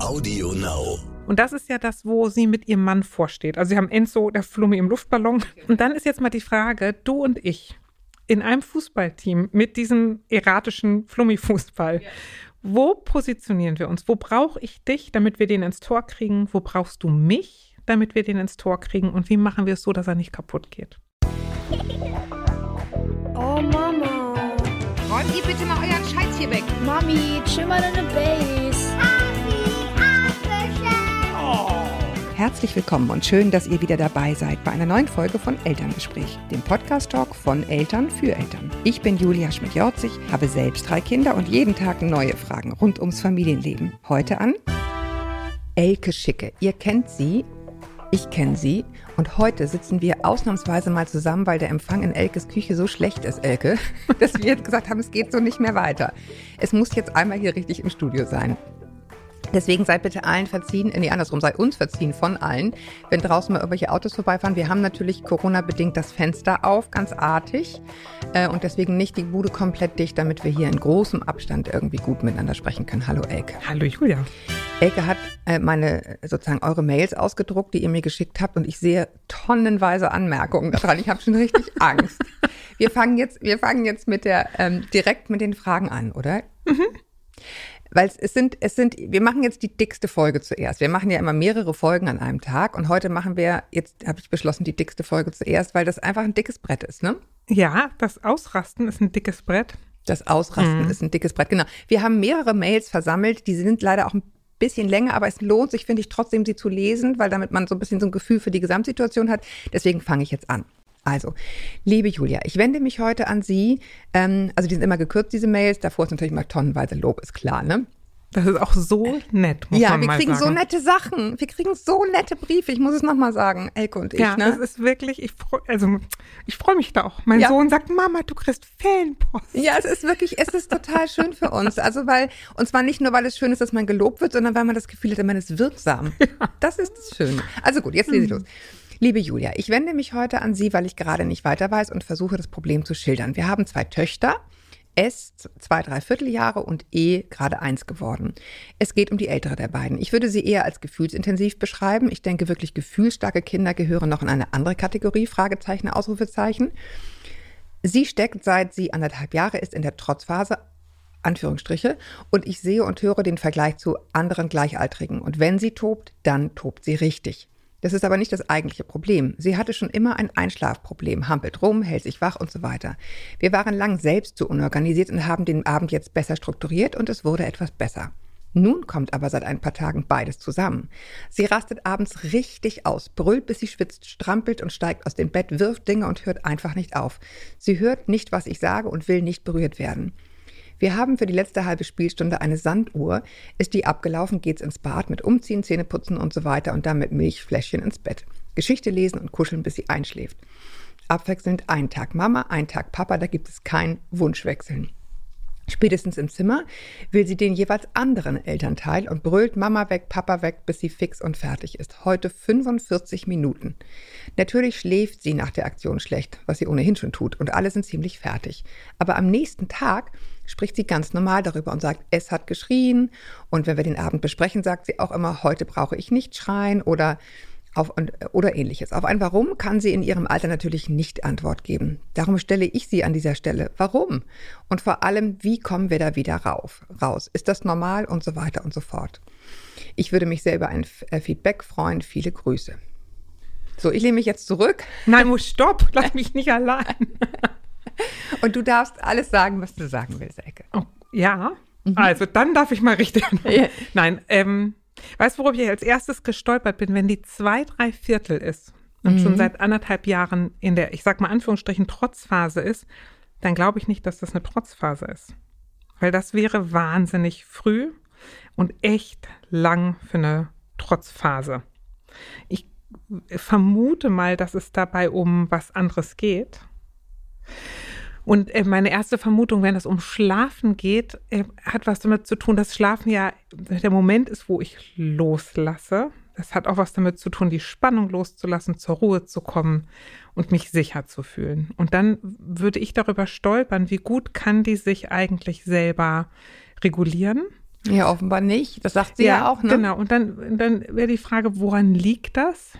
Audio Now. Und das ist ja das, wo sie mit ihrem Mann vorsteht. Also sie haben Enzo, der Flummi im Luftballon. Und dann ist jetzt mal die Frage, du und ich in einem Fußballteam mit diesem erratischen Flummi-Fußball. Wo positionieren wir uns? Wo brauche ich dich, damit wir den ins Tor kriegen? Wo brauchst du mich, damit wir den ins Tor kriegen? Und wie machen wir es so, dass er nicht kaputt geht? Oh Mama. Räumt ihr bitte mal euren Scheiß hier weg. Mami, chill mal deine Base. Herzlich willkommen und schön, dass ihr wieder dabei seid bei einer neuen Folge von Elterngespräch, dem Podcast-Talk von Eltern für Eltern. Ich bin Julia Schmidt-Jorzig, habe selbst drei Kinder und jeden Tag neue Fragen rund ums Familienleben. Heute an Elke Schicke. Ihr kennt sie, ich kenne sie und heute sitzen wir ausnahmsweise mal zusammen, weil der Empfang in Elkes Küche so schlecht ist, Elke, dass wir jetzt gesagt haben, es geht so nicht mehr weiter. Es muss jetzt einmal hier richtig im Studio sein. Deswegen seid bitte allen verziehen, nee, andersrum, sei uns verziehen von allen, wenn draußen mal irgendwelche Autos vorbeifahren. Wir haben natürlich Corona-bedingt das Fenster auf, ganz artig. Äh, und deswegen nicht die Bude komplett dicht, damit wir hier in großem Abstand irgendwie gut miteinander sprechen können. Hallo Elke. Hallo Julia. Elke hat äh, meine, sozusagen eure Mails ausgedruckt, die ihr mir geschickt habt. Und ich sehe tonnenweise Anmerkungen daran. Ich habe schon richtig Angst. Wir fangen jetzt, wir fangen jetzt mit der, ähm, direkt mit den Fragen an, oder? Mhm. Weil es sind, es sind, wir machen jetzt die dickste Folge zuerst. Wir machen ja immer mehrere Folgen an einem Tag und heute machen wir, jetzt habe ich beschlossen, die dickste Folge zuerst, weil das einfach ein dickes Brett ist, ne? Ja, das Ausrasten ist ein dickes Brett. Das Ausrasten mhm. ist ein dickes Brett, genau. Wir haben mehrere Mails versammelt, die sind leider auch ein bisschen länger, aber es lohnt sich, finde ich, trotzdem sie zu lesen, weil damit man so ein bisschen so ein Gefühl für die Gesamtsituation hat. Deswegen fange ich jetzt an. Also, liebe Julia, ich wende mich heute an Sie. Ähm, also, die sind immer gekürzt, diese Mails. Davor ist natürlich mal tonnenweise Lob, ist klar, ne? Das ist auch so nett, muss ja, man wir mal kriegen sagen. so nette Sachen. Wir kriegen so nette Briefe. Ich muss es nochmal sagen, Elke und ich. Ja, ne? das ist wirklich, ich freu, also ich freue mich da auch. Mein Ja. Sohn sagt, Mama, du kriegst Fanpost. Ja, es ist wirklich, es ist total schön für uns. Also weil, und zwar nicht nur, weil es schön ist, dass man gelobt wird, sondern weil man das Gefühl hat, man ist wirksam. Das ist das Schöne. Also gut, jetzt lese ich los. Liebe Julia, ich wende mich heute an Sie, weil ich gerade nicht weiter weiß und versuche, das Problem zu schildern. Wir haben zwei Töchter. S, zwei, drei Vierteljahre und E, gerade eins geworden. Es geht um die ältere der beiden. Ich würde sie eher als gefühlsintensiv beschreiben. Ich denke wirklich, gefühlsstarke Kinder gehören noch in eine andere Kategorie, Fragezeichen, Ausrufezeichen. Sie steckt, seit sie anderthalb Jahre ist, in der Trotzphase, Anführungsstriche, und ich sehe und höre den Vergleich zu anderen Gleichaltrigen. Und wenn sie tobt, dann tobt sie richtig. Das ist aber nicht das eigentliche Problem. Sie hatte schon immer ein Einschlafproblem, hampelt rum, hält sich wach und so weiter. Wir waren lang selbst zu unorganisiert und haben den Abend jetzt besser strukturiert und es wurde etwas besser. Nun kommt aber seit ein paar Tagen beides zusammen. Sie rastet abends richtig aus, brüllt, bis sie schwitzt, strampelt und steigt aus dem Bett, wirft Dinge und hört einfach nicht auf. Sie hört nicht, was ich sage und will nicht berührt werden. Wir haben für die letzte halbe Spielstunde eine Sanduhr. Ist die abgelaufen, geht's ins Bad mit Umziehen, Zähneputzen und so weiter und dann mit Milchfläschchen ins Bett. Geschichte lesen und kuscheln, bis sie einschläft. Abwechselnd ein Tag Mama, ein Tag Papa, da gibt es kein Wunschwechseln. Spätestens im Zimmer will sie den jeweils anderen Elternteil und brüllt Mama weg, Papa weg, bis sie fix und fertig ist. Heute 45 Minuten. Natürlich schläft sie nach der Aktion schlecht, was sie ohnehin schon tut, und alle sind ziemlich fertig. Aber am nächsten Tag spricht sie ganz normal darüber und sagt, es hat geschrien. Und wenn wir den Abend besprechen, sagt sie auch immer, heute brauche ich nicht schreien oder auf, oder ähnliches. Auf ein Warum kann sie in ihrem Alter natürlich nicht Antwort geben. Darum stelle ich sie an dieser Stelle. Warum? Und vor allem, wie kommen wir da wieder rauf, raus? Ist das normal? Und so weiter und so fort. Ich würde mich sehr über ein äh, Feedback freuen. Viele Grüße. So, ich lehne mich jetzt zurück Nein, muss stopp, lass mich nicht allein. Und du darfst alles sagen, was du sagen willst, Ecke. Oh, ja, also dann darf ich mal richtig. Ja. Nein, ähm, weißt du, worauf ich als erstes gestolpert bin, wenn die zwei, drei Viertel ist und schon seit anderthalb Jahren in der, ich sag mal Anführungsstrichen, Trotzphase ist, dann glaube ich nicht, dass das eine Trotzphase ist. Weil das wäre wahnsinnig früh und echt lang für eine Trotzphase. Ich vermute mal, dass es dabei um was anderes geht. Und äh, meine erste Vermutung, wenn es um Schlafen geht, äh, hat was damit zu tun, dass Schlafen ja der Moment ist, wo ich loslasse. Das hat auch was damit zu tun, die Spannung loszulassen, zur Ruhe zu kommen und mich sicher zu fühlen. Und dann würde ich darüber stolpern, wie gut kann die sich eigentlich selber regulieren Ja, offenbar nicht. Das sagt sie ja, auch, ne? Genau. Und dann, dann wäre die Frage, woran liegt das?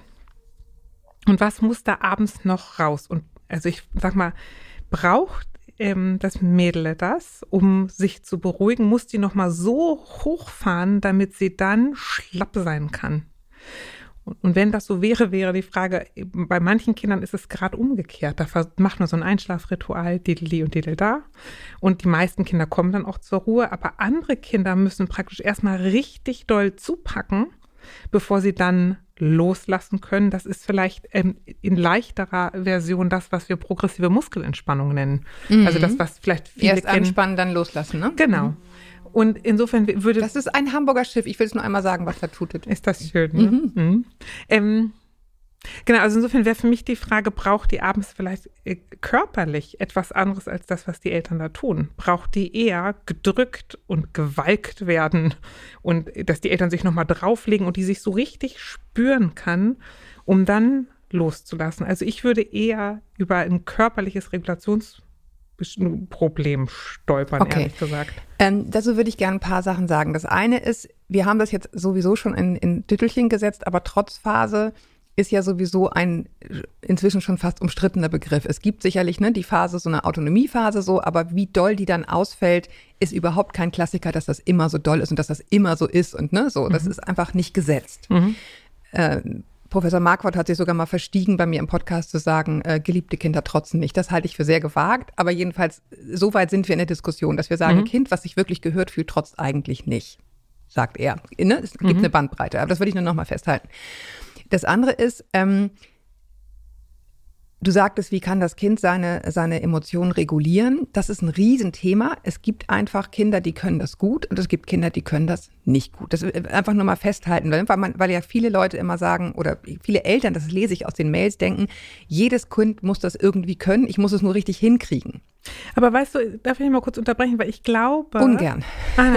Und was muss da abends noch raus? Und also ich sag mal, braucht ähm, das Mädel das, um sich zu beruhigen, muss die nochmal so hochfahren, damit sie dann schlapp sein kann. Und wenn das so wäre, wäre die Frage, bei manchen Kindern ist es gerade umgekehrt. Da macht man so ein Einschlafritual, dideli und didel da. Und die meisten Kinder kommen dann auch zur Ruhe. Aber andere Kinder müssen praktisch erstmal richtig doll zupacken, bevor sie dann loslassen können. Das ist vielleicht ähm, in leichterer Version das, was wir progressive Muskelentspannung nennen. Mhm. Also das, was vielleicht viele Erst kennen. anspannen, dann loslassen, ne? Genau. Mhm. Und insofern würde Das ist ein Hamburger Schiff. Ich will es nur einmal sagen, was da tutet. Ist das schön, ne? Mhm. Ähm, genau, also insofern wäre für mich die Frage, braucht die abends vielleicht äh, körperlich etwas anderes als das, was die Eltern da tun? Braucht die eher gedrückt und gewalkt werden und äh, dass die Eltern sich nochmal drauflegen und die sich so richtig spüren kann, um dann loszulassen? Also ich würde eher über ein körperliches Regulationsproblem stolpern, Okay. ehrlich gesagt. Ähm, dazu würde ich gerne ein paar Sachen sagen. Das eine ist, wir haben das jetzt sowieso schon in, in Tüttelchen gesetzt, aber Trotzphase ist ja sowieso ein inzwischen schon fast umstrittener Begriff. Es gibt sicherlich ne, die Phase, so eine Autonomiephase so, aber wie doll die dann ausfällt, ist überhaupt kein Klassiker, dass das immer so doll ist und dass das immer so ist und ne, so. Das ist einfach nicht gesetzt. Äh, Professor Marquardt hat sich sogar mal verstiegen, bei mir im Podcast zu sagen, äh, geliebte Kinder trotzen nicht. Das halte ich für sehr gewagt. Aber jedenfalls, so weit sind wir in der Diskussion, dass wir sagen, ein Kind, was sich wirklich gehört fühlt, trotzt eigentlich nicht, sagt er. Ne? Es gibt eine Bandbreite, aber das würde ich nur noch mal festhalten. Das andere ist, ähm, du sagtest, wie kann das Kind seine, seine Emotionen regulieren? Das ist ein Riesenthema. Es gibt einfach Kinder, die können das gut und es gibt Kinder, die können das nicht gut. Das äh, einfach nur mal festhalten, weil, man, weil ja viele Leute immer sagen oder viele Eltern, das lese ich aus den Mails, denken, jedes Kind muss das irgendwie können, ich muss es nur richtig hinkriegen. Aber weißt du, darf ich mal kurz unterbrechen, weil ich glaube. Ungern. Ah.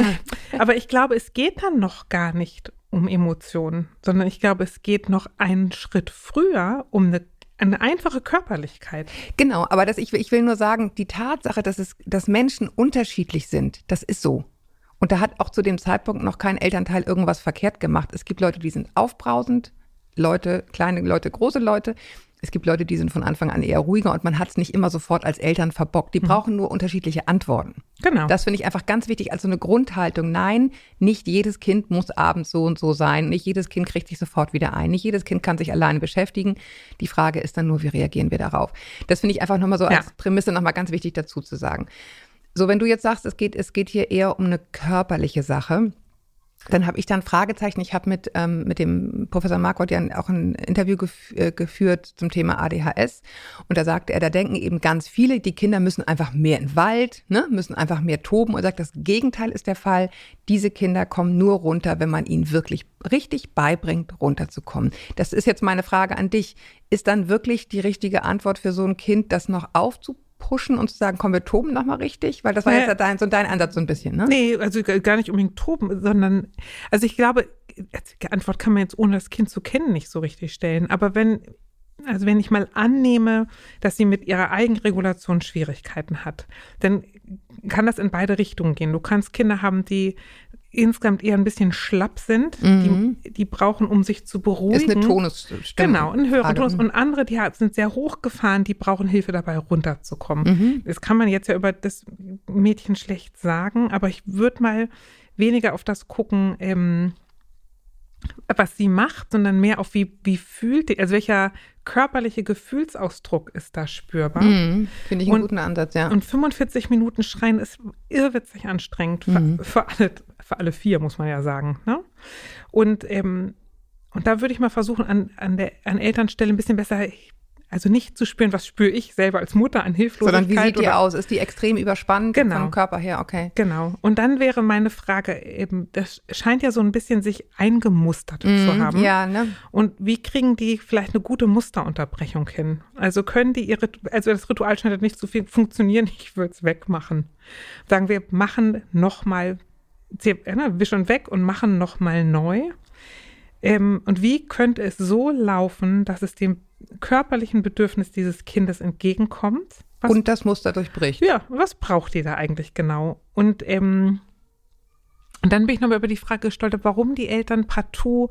Aber ich glaube, es geht dann noch gar nicht um Emotionen, sondern ich glaube, es geht noch einen Schritt früher um eine, eine einfache Körperlichkeit. Genau, aber das, ich, will- ich will nur sagen, die Tatsache, dass, es, dass Menschen unterschiedlich sind, das ist so. Und da hat auch zu dem Zeitpunkt noch kein Elternteil irgendwas verkehrt gemacht. Es gibt Leute, die sind aufbrausend, Leute, kleine Leute, große Leute. Es gibt Leute, die sind von Anfang an eher ruhiger und man hat es nicht immer sofort als Eltern verbockt. Die brauchen nur unterschiedliche Antworten. Genau. Das finde ich einfach ganz wichtig als so eine Grundhaltung. Nein, nicht jedes Kind muss abends so und so sein. Nicht jedes Kind kriegt sich sofort wieder ein. Nicht jedes Kind kann sich alleine beschäftigen. Die Frage ist dann nur, wie reagieren wir darauf? Das finde ich einfach nochmal so Ja. als Prämisse nochmal ganz wichtig dazu zu sagen. So, wenn du jetzt sagst, es geht, es geht hier eher um eine körperliche Sache, dann habe ich dann Fragezeichen. Ich habe mit, ähm, mit dem Professor Marquardt ja auch ein Interview gef äh, geführt zum Thema ADHS. Und da sagte er, da denken eben ganz viele, die Kinder müssen einfach mehr in den Wald, ne, müssen einfach mehr toben. Und er sagt, das Gegenteil ist der Fall. Diese Kinder kommen nur runter, wenn man ihnen wirklich richtig beibringt, runterzukommen. Das ist jetzt meine Frage an dich. Ist dann wirklich die richtige Antwort für so ein Kind, das noch aufzupushen und zu sagen, komm, wir toben nochmal richtig? Weil das war Ja. jetzt ja dein, so dein Ansatz so ein bisschen, ne? Nee, also gar nicht unbedingt toben, sondern, also ich glaube, die Antwort kann man jetzt ohne das Kind zu kennen nicht so richtig stellen. Aber wenn, also wenn ich mal annehme, dass sie mit ihrer Eigenregulation Schwierigkeiten hat, dann kann das in beide Richtungen gehen. Du kannst Kinder haben, die insgesamt eher ein bisschen schlapp sind, die, die brauchen, um sich zu beruhigen. Mhm. Ist eine Tonusstimmung. Genau, ein höherer Frage. Tonus. Und andere, die sind sehr hochgefahren, die brauchen Hilfe dabei, runterzukommen. Mhm. Das kann man jetzt ja über das Mädchen schlecht sagen, aber ich würde mal weniger auf das gucken, ähm, was sie macht, sondern mehr auf wie, wie fühlt die, also welcher körperliche Gefühlsausdruck ist da spürbar. Mhm, Finde ich einen Und- guten Ansatz, ja. Und 45 Minuten schreien ist irrwitzig anstrengend Mhm. für, für, alle, für alle vier, muss man ja sagen. Ne? Und, ähm, und da würde ich mal versuchen, an, an der an Elternstelle ein bisschen besser, also nicht zu spüren, was spüre ich selber als Mutter an Hilflosigkeit. Sondern wie sieht die oder- aus? Ist die extrem überspannt Genau. vom Körper her? Okay. Genau. Und dann wäre meine Frage eben, das scheint ja so ein bisschen sich eingemustert zu haben. Mhm. Ja, ne? Und wie kriegen die vielleicht eine gute Musterunterbrechung hin? Also können die ihre, also das Ritual scheint nicht zu viel funktionieren, ich würde es wegmachen. Sagen wir, machen nochmal, ne, wischen weg und machen nochmal neu. Ähm, und wie könnte es so laufen, dass es dem körperlichen Bedürfnis dieses Kindes entgegenkommt? Was Und das Muster durchbricht. ja, was braucht ihr da eigentlich genau? Und ähm, dann bin ich nochmal über die Frage gestolpert, warum die Eltern partout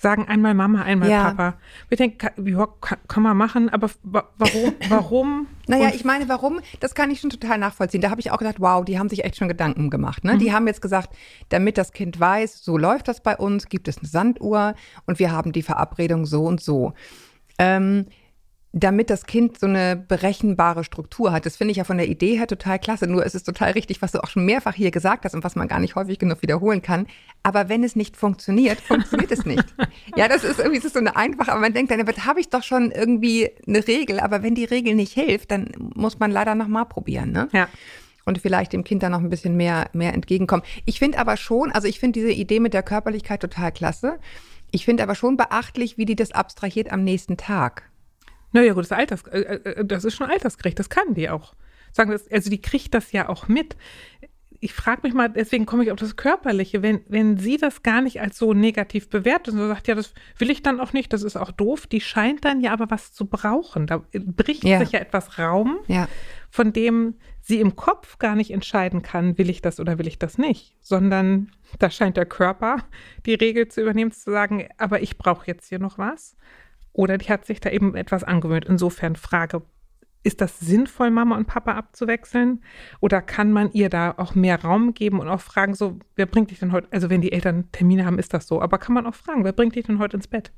sagen einmal Mama, einmal Ja. Papa. Ich denke, ja, kann, man machen, aber wa- warum, warum? Naja, ich meine, warum? Das kann ich schon total nachvollziehen. Da habe ich auch gedacht, wow, die haben sich echt schon Gedanken gemacht. Ne? Mhm. Die haben jetzt gesagt, damit das Kind weiß, so läuft das bei uns, gibt es eine Sanduhr und wir haben die Verabredung so und so. Ähm, damit das Kind so eine berechenbare Struktur hat. Das finde ich ja von der Idee her total klasse. Nur ist es total richtig, was du auch schon mehrfach hier gesagt hast und was man gar nicht häufig genug wiederholen kann. Aber wenn es nicht funktioniert, funktioniert es nicht. Ja, das ist irgendwie das ist so eine einfache, aber man denkt dann, damit habe ich doch schon irgendwie eine Regel. Aber wenn die Regel nicht hilft, dann muss man leider nochmal probieren. Ne? Ja. und vielleicht dem Kind dann noch ein bisschen mehr, mehr entgegenkommen. Ich finde aber schon, also ich finde diese Idee mit der Körperlichkeit total klasse. Ich finde aber schon beachtlich, wie die das abstrahiert am nächsten Tag. Naja, gut, das, ist Alters, äh, äh, das ist schon altersgerecht, das kann die auch. Sagen also die kriegt das ja auch mit. Ich frage mich mal, deswegen komme ich auf das Körperliche, wenn, wenn sie das gar nicht als so negativ bewertet und sagt, ja, das will ich dann auch nicht, das ist auch doof, die scheint dann ja aber was zu brauchen. Da bricht Ja. sich ja etwas Raum, Ja. von dem sie im Kopf gar nicht entscheiden kann, will ich das oder will ich das nicht, sondern da scheint der Körper die Regel zu übernehmen, zu sagen, aber ich brauche jetzt hier noch was. Oder die hat sich da eben etwas angewöhnt. Insofern Frage, ist das sinnvoll, Mama und Papa abzuwechseln? Oder kann man ihr da auch mehr Raum geben und auch fragen, so, wer bringt dich denn heute, also wenn die Eltern Termine haben, ist das so, aber kann man auch fragen, wer bringt dich denn heute ins Bett?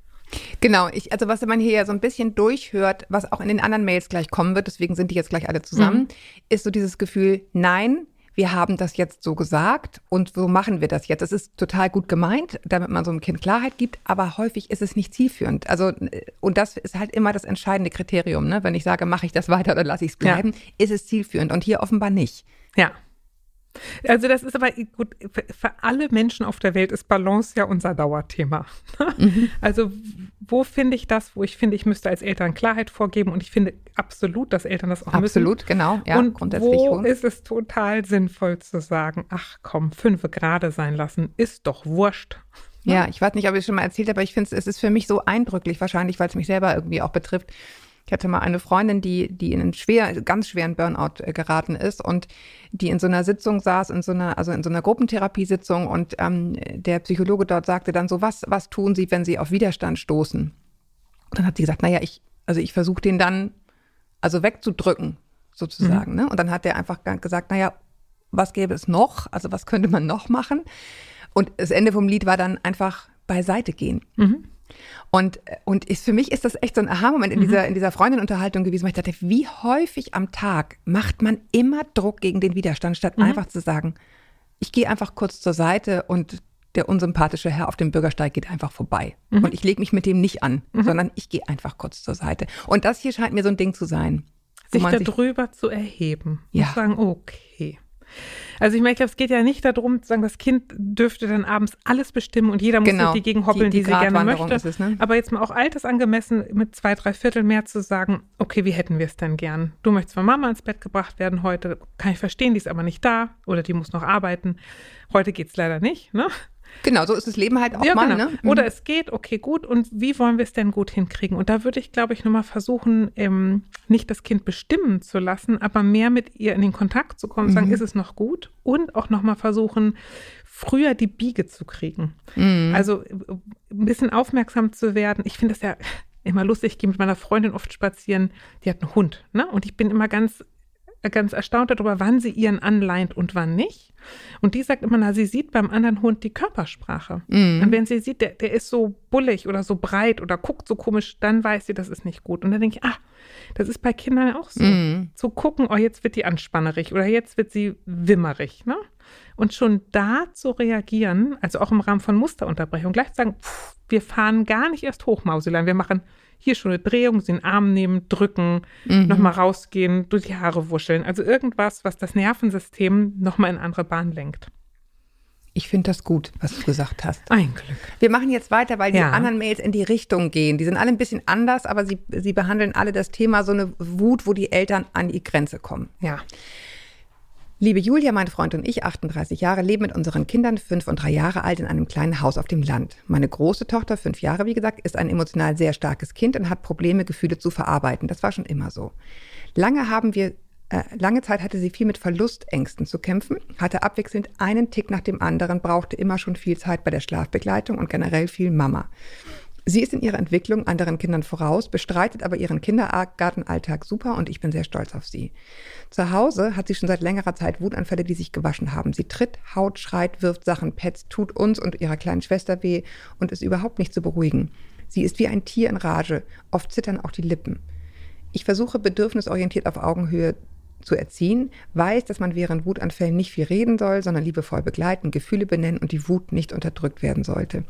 Genau, ich, also was man hier ja so ein bisschen durchhört, was auch in den anderen Mails gleich kommen wird, deswegen sind die jetzt gleich alle zusammen, ist so dieses Gefühl, nein, wir haben das jetzt so gesagt und so machen wir das jetzt. Das ist total gut gemeint, damit man so einem Kind Klarheit gibt, aber häufig ist es nicht zielführend. Also, äh, und das ist halt immer das entscheidende Kriterium, ne? Wenn ich sage, mache ich das weiter oder lasse ich es Ja. bleiben, ist es zielführend und hier offenbar nicht. Ja. Also das ist aber gut, für, alle Menschen auf der Welt ist Balance ja unser Dauerthema. Also wo finde ich das, wo ich finde, ich müsste als Eltern Klarheit vorgeben und ich finde absolut, dass Eltern das auch Absolut, genau, ja, müssen. und grundsätzlich wo schon. ist es total sinnvoll zu sagen, ach komm, fünfe gerade sein lassen, ist doch wurscht. Ja, ich weiß nicht, ob ich es schon mal erzählt habe, aber ich finde es, es ist für mich so eindrücklich, wahrscheinlich, weil es mich selber irgendwie auch betrifft. Ich hatte mal eine Freundin, die, die in einen schwer, ganz schweren Burnout äh, geraten ist und die in so einer Sitzung saß, in so einer, also in so einer Gruppentherapiesitzung und ähm, der Psychologe dort sagte dann so, was, was tun Sie, wenn Sie auf Widerstand stoßen? Und dann hat sie gesagt, naja, ich, also ich versuche den dann, also wegzudrücken, sozusagen. Ne? Und dann hat er einfach gesagt, naja, was gäbe es noch? Also was könnte man noch machen? Und das Ende vom Lied war dann einfach beiseite gehen. Und, und ist, für mich ist das echt so ein Aha-Moment in dieser, in dieser Freundin-Unterhaltung gewesen, weil ich dachte, wie häufig am Tag macht man immer Druck gegen den Widerstand, statt einfach zu sagen, ich gehe einfach kurz zur Seite und der unsympathische Herr auf dem Bürgersteig geht einfach vorbei. Und ich lege mich mit dem nicht an, sondern ich gehe einfach kurz zur Seite. Und das hier scheint mir so ein Ding zu sein. sich darüber zu erheben Ja. und sagen, okay. Also ich meine, ich glaube, es geht ja nicht darum, zu sagen, das Kind dürfte dann abends alles bestimmen und jeder muss Genau. die Gegend hoppeln, Die- die, die sie gerne möchte. es, ne? Aber jetzt mal auch altersangemessen mit zwei, drei Viertel mehr zu sagen, okay, wie hätten wir es denn gern? Du möchtest von Mama ins Bett gebracht werden heute, kann ich verstehen, die ist aber nicht da oder die muss noch arbeiten. Heute geht's leider nicht, ne? Genau, so ist das Leben halt auch ja, mal. genau. Ne? Oder es geht, okay, gut. Und wie wollen wir es denn gut hinkriegen? Und da würde ich, glaube ich, nochmal versuchen, ähm, nicht das Kind bestimmen zu lassen, aber mehr mit ihr in den Kontakt zu kommen, Mhm. sagen, ist es noch gut? Und auch nochmal versuchen, früher die Biege zu kriegen. Mhm. Also ein bisschen aufmerksam zu werden. Ich finde das ja immer lustig. Ich gehe mit meiner Freundin oft spazieren. Die hat einen Hund, ne? Und ich bin immer ganz ganz erstaunt darüber, wann sie ihren anleint und wann nicht. Und die sagt immer, na, sie sieht beim anderen Hund die Körpersprache. Mhm. Und wenn sie sieht, der, der ist so bullig oder so breit oder guckt so komisch, dann weiß sie, das ist nicht gut. Und dann denke ich, ah, das ist bei Kindern auch so. Mhm. Zu gucken, oh, jetzt wird die anspannerig oder jetzt wird sie wimmerig. Ne? Und schon da zu reagieren, also auch im Rahmen von Musterunterbrechung, gleich zu sagen, pff, wir fahren gar nicht erst hoch, Mauselein. Wir machen hier schon eine Drehung, sie in den Arm nehmen, drücken, nochmal rausgehen, durch die Haare wuscheln. Also irgendwas, was das Nervensystem nochmal in andere Bahn lenkt. Ich finde das gut, was du gesagt hast. Ein Glück. Wir machen jetzt weiter, weil die Ja. anderen Mails in die Richtung gehen. Die sind alle ein bisschen anders, aber sie, sie behandeln alle das Thema so eine Wut, wo die Eltern an die Grenze kommen. Ja. Liebe Julia, mein Freund und ich, 38 Jahre, leben mit unseren Kindern, fünf und drei Jahre alt, in einem kleinen Haus auf dem Land. Meine große Tochter, fünf Jahre, wie gesagt, ist ein emotional sehr starkes Kind und hat Probleme, Gefühle zu verarbeiten. Das war schon immer so. Lange haben wir Äh, lange Zeit hatte sie viel mit Verlustängsten zu kämpfen, hatte abwechselnd einen Tick nach dem anderen, brauchte immer schon viel Zeit bei der Schlafbegleitung und generell viel Mama. Sie ist in ihrer Entwicklung anderen Kindern voraus, bestreitet aber ihren Kindergartenalltag super und ich bin sehr stolz auf sie. Zu Hause hat sie schon seit längerer Zeit Wutanfälle, die sich gewaschen haben. Sie tritt, haut, schreit, wirft Sachen, petzt, tut uns und ihrer kleinen Schwester weh und ist überhaupt nicht zu beruhigen. Sie ist wie ein Tier in Rage, oft zittern auch die Lippen. Ich versuche bedürfnisorientiert auf Augenhöhe zu erziehen, weiß, dass man während Wutanfällen nicht viel reden soll, sondern liebevoll begleiten, Gefühle benennen und die Wut nicht unterdrückt werden sollte.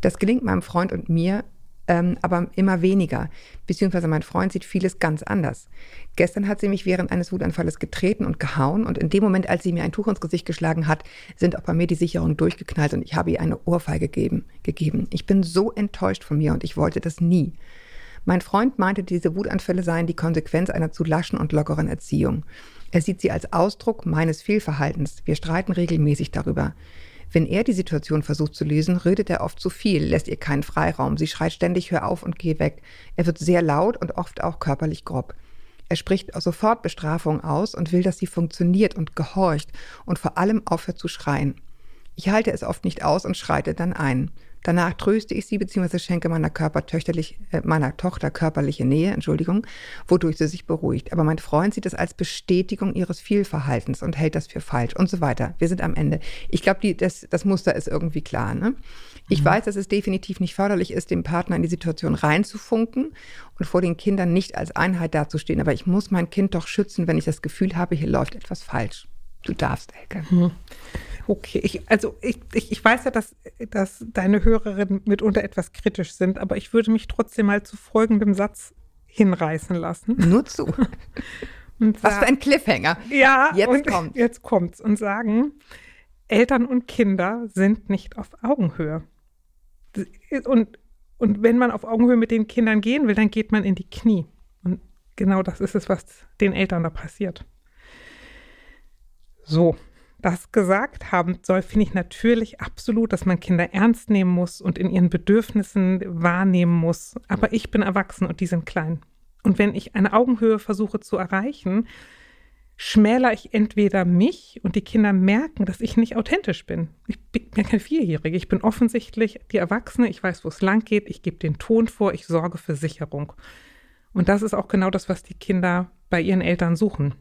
Das gelingt meinem Freund und mir ähm, aber immer weniger, beziehungsweise mein Freund sieht vieles ganz anders. Gestern hat sie mich während eines Wutanfalles getreten und gehauen und in dem Moment, als sie mir ein Tuch ins Gesicht geschlagen hat, sind auch bei mir die Sicherungen durchgeknallt und ich habe ihr eine Ohrfeige gegeben. gegeben. Ich bin so enttäuscht von mir und ich wollte das nie. Mein Freund meinte, diese Wutanfälle seien die Konsequenz einer zu laschen und lockeren Erziehung. Er sieht sie als Ausdruck meines Fehlverhaltens. Wir streiten regelmäßig darüber. Wenn er die Situation versucht zu lösen, redet er oft zu viel, lässt ihr keinen Freiraum. Sie schreit ständig, hör auf und geh weg. Er wird sehr laut und oft auch körperlich grob. Er spricht sofort Bestrafung aus und will, dass sie funktioniert und gehorcht und vor allem aufhört zu schreien. Ich halte es oft nicht aus und schreite dann ein. Danach tröste ich sie bzw. schenke meiner, äh, meiner Tochter körperliche Nähe, Entschuldigung, wodurch sie sich beruhigt. Aber mein Freund sieht es als Bestätigung ihres Fehlverhaltens und hält das für falsch und so weiter. Wir sind am Ende. Ich glaube, das, das Muster ist irgendwie klar. Ne? Ich mhm. weiß, dass es definitiv nicht förderlich ist, dem Partner in die Situation reinzufunken und vor den Kindern nicht als Einheit dazustehen. Aber ich muss mein Kind doch schützen, wenn ich das Gefühl habe, hier läuft etwas falsch. Du darfst, Elke. Mhm. Okay, ich, also ich, ich, ich weiß ja, dass, dass deine Hörerinnen mitunter etwas kritisch sind, aber ich würde mich trotzdem mal zu folgendem Satz hinreißen lassen. Nur zu. Und Was für ein Cliffhanger. Ja, jetzt kommt. Jetzt kommt's und sagen, Eltern und Kinder sind nicht auf Augenhöhe. Und, und wenn man auf Augenhöhe mit den Kindern gehen will, dann geht man in die Knie. Und genau das ist es, was den Eltern da passiert. So, das gesagt haben soll, finde ich natürlich absolut, dass man Kinder ernst nehmen muss und in ihren Bedürfnissen wahrnehmen muss. Aber ich bin erwachsen und die sind klein. Und wenn ich eine Augenhöhe versuche zu erreichen, schmäler ich entweder mich und die Kinder merken, dass ich nicht authentisch bin. Ich bin ja kein Vierjährige. Ich bin offensichtlich die Erwachsene. Ich weiß, wo es lang geht. Ich gebe den Ton vor. Ich sorge für Sicherung. Und das ist auch genau das, was die Kinder bei ihren Eltern suchen.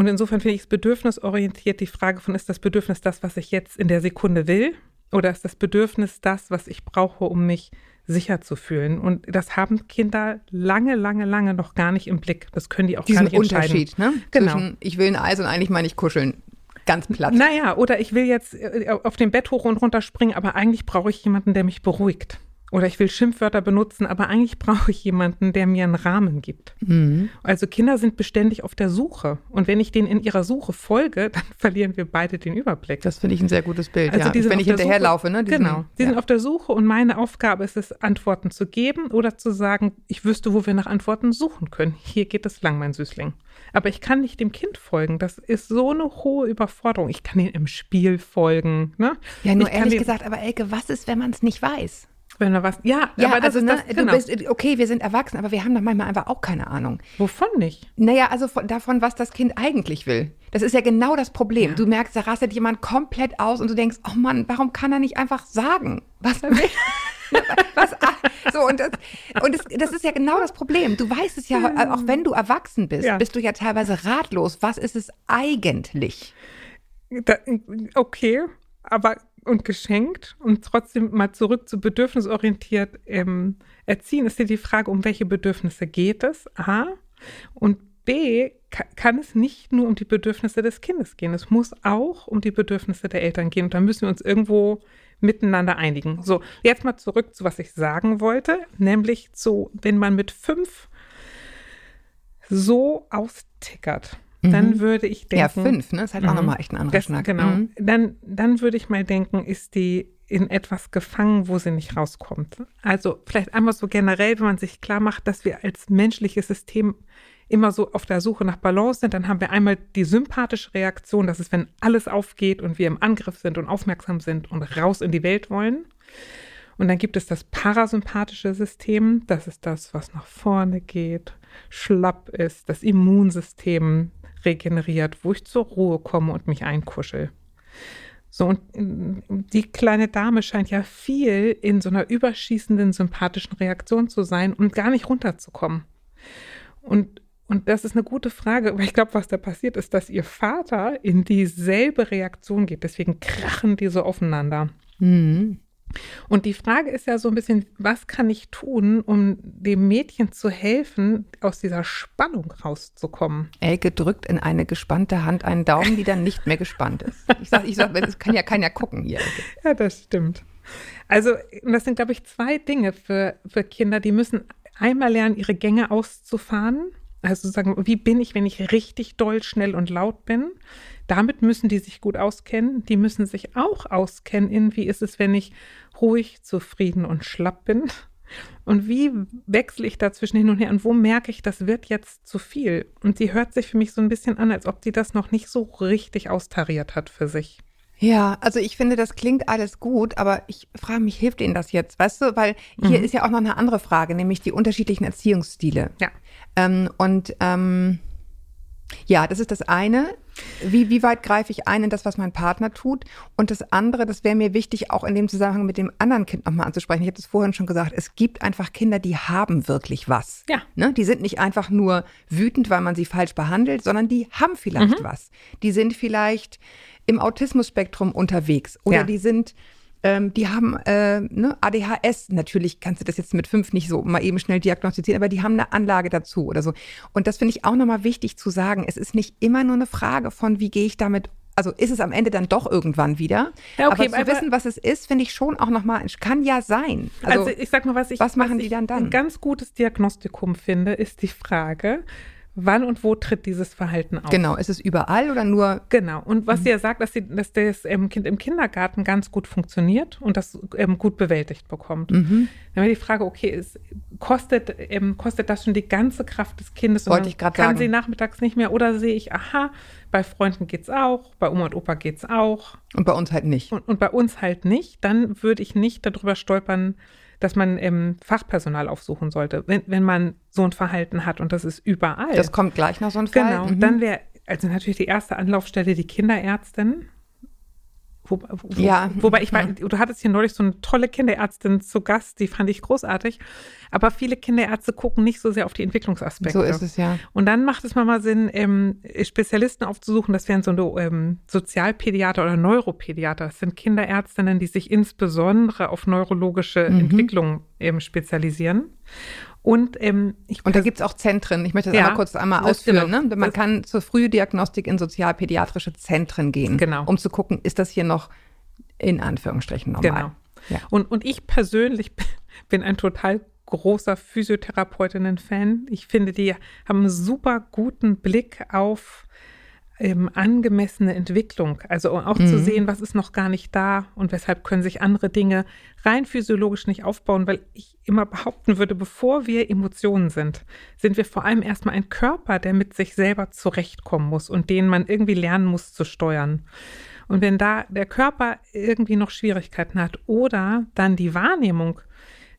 Und insofern finde ich es bedürfnisorientiert die Frage von, ist das Bedürfnis das, was ich jetzt in der Sekunde will? Oder ist das Bedürfnis das, was ich brauche, um mich sicher zu fühlen? Und das haben Kinder lange, lange, lange noch gar nicht im Blick. Das können die auch Diesen gar nicht entscheiden. Unterschied, ne? Genau. Zwischen, ich will ein Eis und eigentlich meine ich kuscheln. Ganz platt. Naja, oder ich will jetzt äh, auf dem Bett hoch und runter springen, aber eigentlich brauche ich jemanden, der mich beruhigt oder ich will Schimpfwörter benutzen, aber eigentlich brauche ich jemanden, der mir einen Rahmen gibt. Mhm. Also Kinder sind beständig auf der Suche. Und wenn ich denen in ihrer Suche folge, dann verlieren wir beide den Überblick. Das finde ich ein sehr gutes Bild. Also ja. wenn ich hinterherlaufe, ne? Diesen, genau. Die ja. sind auf der Suche und meine Aufgabe ist es, Antworten zu geben oder zu sagen, ich wüsste, wo wir nach Antworten suchen können. Hier geht es lang, mein Süßling. Aber ich kann nicht dem Kind folgen. Das ist so eine hohe Überforderung. Ich kann ihnen im Spiel folgen. Ne? Ja, nur ehrlich gesagt, aber Elke, was ist, wenn man es nicht weiß? Wenn er was, ja, ja aber also, ne, das, genau. du bist, okay, wir sind erwachsen, aber wir haben doch manchmal einfach auch keine Ahnung. Wovon nicht? Naja, also von, davon, was das Kind eigentlich will. Das ist ja genau das Problem. Ja. Du merkst, da rastet jemand komplett aus und du denkst, oh Mann, warum kann er nicht einfach sagen, was er will? was, so, und, das, und das, das, ist ja genau das Problem. Du weißt es ja, auch wenn du erwachsen bist, ja. bist du ja teilweise ratlos. Was ist es eigentlich? Da, okay, aber und geschenkt und trotzdem mal zurück zu bedürfnisorientiert ähm, erziehen, ist ja die Frage, um welche Bedürfnisse geht es? A. Und B, kann es nicht nur um die Bedürfnisse des Kindes gehen. Es muss auch um die Bedürfnisse der Eltern gehen. Und da müssen wir uns irgendwo miteinander einigen. So, jetzt mal zurück zu was ich sagen wollte, nämlich zu, wenn man mit fünf so austickert, dann mhm. würde ich denken. Ja, fünf, ne? Das ist halt auch nochmal echt ein anderer das, Schnack. Genau. Mhm. Dann, dann würde ich mal denken, ist die in etwas gefangen, wo sie nicht rauskommt. Also vielleicht einmal so generell, wenn man sich klar macht, dass wir als menschliches System immer so auf der Suche nach Balance sind, dann haben wir einmal die sympathische Reaktion, das ist, wenn alles aufgeht und wir im Angriff sind und aufmerksam sind und raus in die Welt wollen. Und dann gibt es das parasympathische System, das ist das, was nach vorne geht, schlapp ist, das Immunsystem regeneriert, wo ich zur Ruhe komme und mich einkuschel. So, und mm, die kleine Dame scheint ja viel in so einer überschießenden, sympathischen Reaktion zu sein und gar nicht runterzukommen. Und, und das ist eine gute Frage, weil ich glaube, was da passiert ist, dass ihr Vater in dieselbe Reaktion geht. Deswegen krachen die so aufeinander. Mhm. Und die Frage ist ja so ein bisschen, was kann ich tun, um dem Mädchen zu helfen, aus dieser Spannung rauszukommen? Elke drückt in eine gespannte Hand einen Daumen, die dann nicht mehr gespannt ist. Ich sag, ich sag, das kann ja keiner gucken hier. Elke. Ja, das stimmt. Also, das sind, glaube ich, zwei Dinge für, für Kinder. Die müssen einmal lernen, ihre Gänge auszufahren. Also sagen, wie bin ich, wenn ich richtig doll, schnell und laut bin? Damit müssen die sich gut auskennen. Die müssen sich auch auskennen in, wie ist es, wenn ich ruhig, zufrieden und schlapp bin? Und wie wechsle ich dazwischen hin und her? Und wo merke ich, das wird jetzt zu viel? Und sie hört sich für mich so ein bisschen an, als ob sie das noch nicht so richtig austariert hat für sich. Ja, also ich finde, das klingt alles gut, aber ich frage mich, hilft Ihnen das jetzt? Weißt du, weil hier Mhm. ist ja auch noch eine andere Frage, nämlich die unterschiedlichen Erziehungsstile. Ja. Ähm, und ähm, ja, das ist das eine. Wie, wie weit greife ich ein in das, was mein Partner tut? Und das andere, das wäre mir wichtig, auch in dem Zusammenhang mit dem anderen Kind nochmal anzusprechen. Ich habe das vorhin schon gesagt, es gibt einfach Kinder, die haben wirklich was. Ja. Ne? Die sind nicht einfach nur wütend, weil man sie falsch behandelt, sondern die haben vielleicht was. Die sind vielleicht im Autismus-Spektrum unterwegs oder Ja. die sind ähm, die haben äh, ne, ADHS, natürlich kannst du das jetzt mit fünf nicht so mal eben schnell diagnostizieren, aber die haben eine Anlage dazu oder so. Und das finde ich auch nochmal wichtig zu sagen. Es ist nicht immer nur eine Frage von, wie gehe ich damit, also ist es am Ende dann doch irgendwann wieder. Ja, okay, aber zu aber- wissen, was es ist, finde ich schon auch nochmal, kann ja sein. Also, Also, ich sag mal, was ich, was machen was die dann dann? ein ganz gutes Diagnostikum finde, ist die Frage, wann und wo tritt dieses Verhalten auf? genau, ist es überall oder nur, Genau. Und Mhm. was sie ja sagt, dass, sie, dass das ähm, Kind im Kindergarten ganz gut funktioniert und das ähm, gut bewältigt bekommt. Mhm. Dann wäre die Frage, okay, ist, kostet, ähm, kostet das schon die ganze Kraft des Kindes? und Wollte ich Kann sagen. sie nachmittags nicht mehr oder sehe ich, aha, bei Freunden geht's auch, bei Oma und Opa geht's auch und bei uns halt nicht. und, und bei uns halt nicht, dann würde ich nicht darüber stolpern, dass man ähm, Fachpersonal aufsuchen sollte, wenn, wenn man so ein Verhalten hat und das ist überall. Das kommt gleich noch so ein Fall. Genau, Mhm. dann wäre also natürlich die erste Anlaufstelle die Kinderärztin. Wo, wo, Ja. Wobei ich war, du hattest hier neulich so eine tolle Kinderärztin zu Gast, die fand ich großartig. Aber viele Kinderärzte gucken nicht so sehr auf die Entwicklungsaspekte. So ist es ja. Und dann macht es mal Sinn, ähm, Spezialisten aufzusuchen. Das wären so ähm, Sozialpädiater oder Neuropädiater. Das sind Kinderärztinnen, die sich insbesondere auf neurologische Mhm. Entwicklung ähm, spezialisieren. Und ähm, ich Und da pers- gibt es auch Zentren. Ich möchte das Ja, einmal kurz einmal ausführen. genau. Ne? Man Das- kann zur Frühdiagnostik in sozialpädiatrische Zentren gehen, Genau. um zu gucken, ist das hier noch in Anführungsstrichen normal. Genau. Ja. Und, und ich persönlich bin ein total großer Physiotherapeutinnen-Fan. Ich finde, die haben einen super guten Blick auf ähm, angemessene Entwicklung. Also auch zu sehen, was ist noch gar nicht da und weshalb können sich andere Dinge rein physiologisch nicht aufbauen, weil ich immer behaupten würde, bevor wir Emotionen sind, sind wir vor allem erstmal ein Körper, der mit sich selber zurechtkommen muss und den man irgendwie lernen muss zu steuern. Und wenn da der Körper irgendwie noch Schwierigkeiten hat oder dann die Wahrnehmung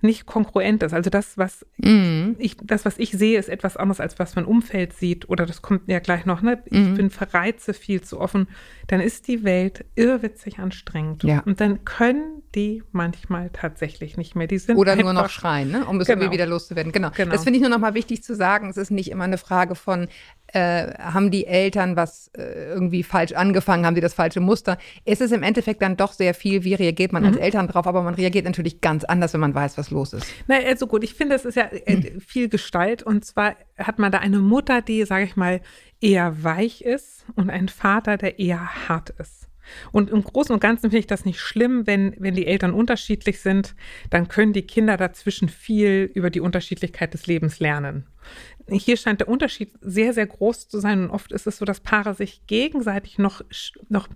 nicht kongruent ist, also das, was Mhm. ich, das, was ich sehe, ist etwas anderes, als was mein Umfeld sieht. Oder das kommt ja gleich noch, ne? Ich Mhm. bin für Reize viel zu offen. Dann ist die Welt irrwitzig anstrengend. Ja. Und dann können die manchmal tatsächlich nicht mehr. Die sind Oder nur noch schreien, ne? um es Genau. irgendwie wieder loszuwerden. Genau. Genau. Das finde ich nur noch mal wichtig zu sagen. Es ist nicht immer eine Frage von, äh, haben die Eltern was äh, irgendwie falsch angefangen, haben sie das falsche Muster. Es ist im Endeffekt dann doch sehr viel, wie reagiert man als Mhm. Eltern drauf, aber man reagiert natürlich ganz anders, wenn man weiß, was los ist. Na, also gut, ich finde, es ist ja äh, viel Gestalt. Und zwar hat man da eine Mutter, die, sage ich mal, eher weich ist und einen Vater, der eher hart ist. Und im Großen und Ganzen finde ich das nicht schlimm, wenn, wenn die Eltern unterschiedlich sind, dann können die Kinder dazwischen viel über die Unterschiedlichkeit des Lebens lernen. Hier scheint der Unterschied sehr, sehr groß zu sein und oft ist es so, dass Paare sich gegenseitig noch, noch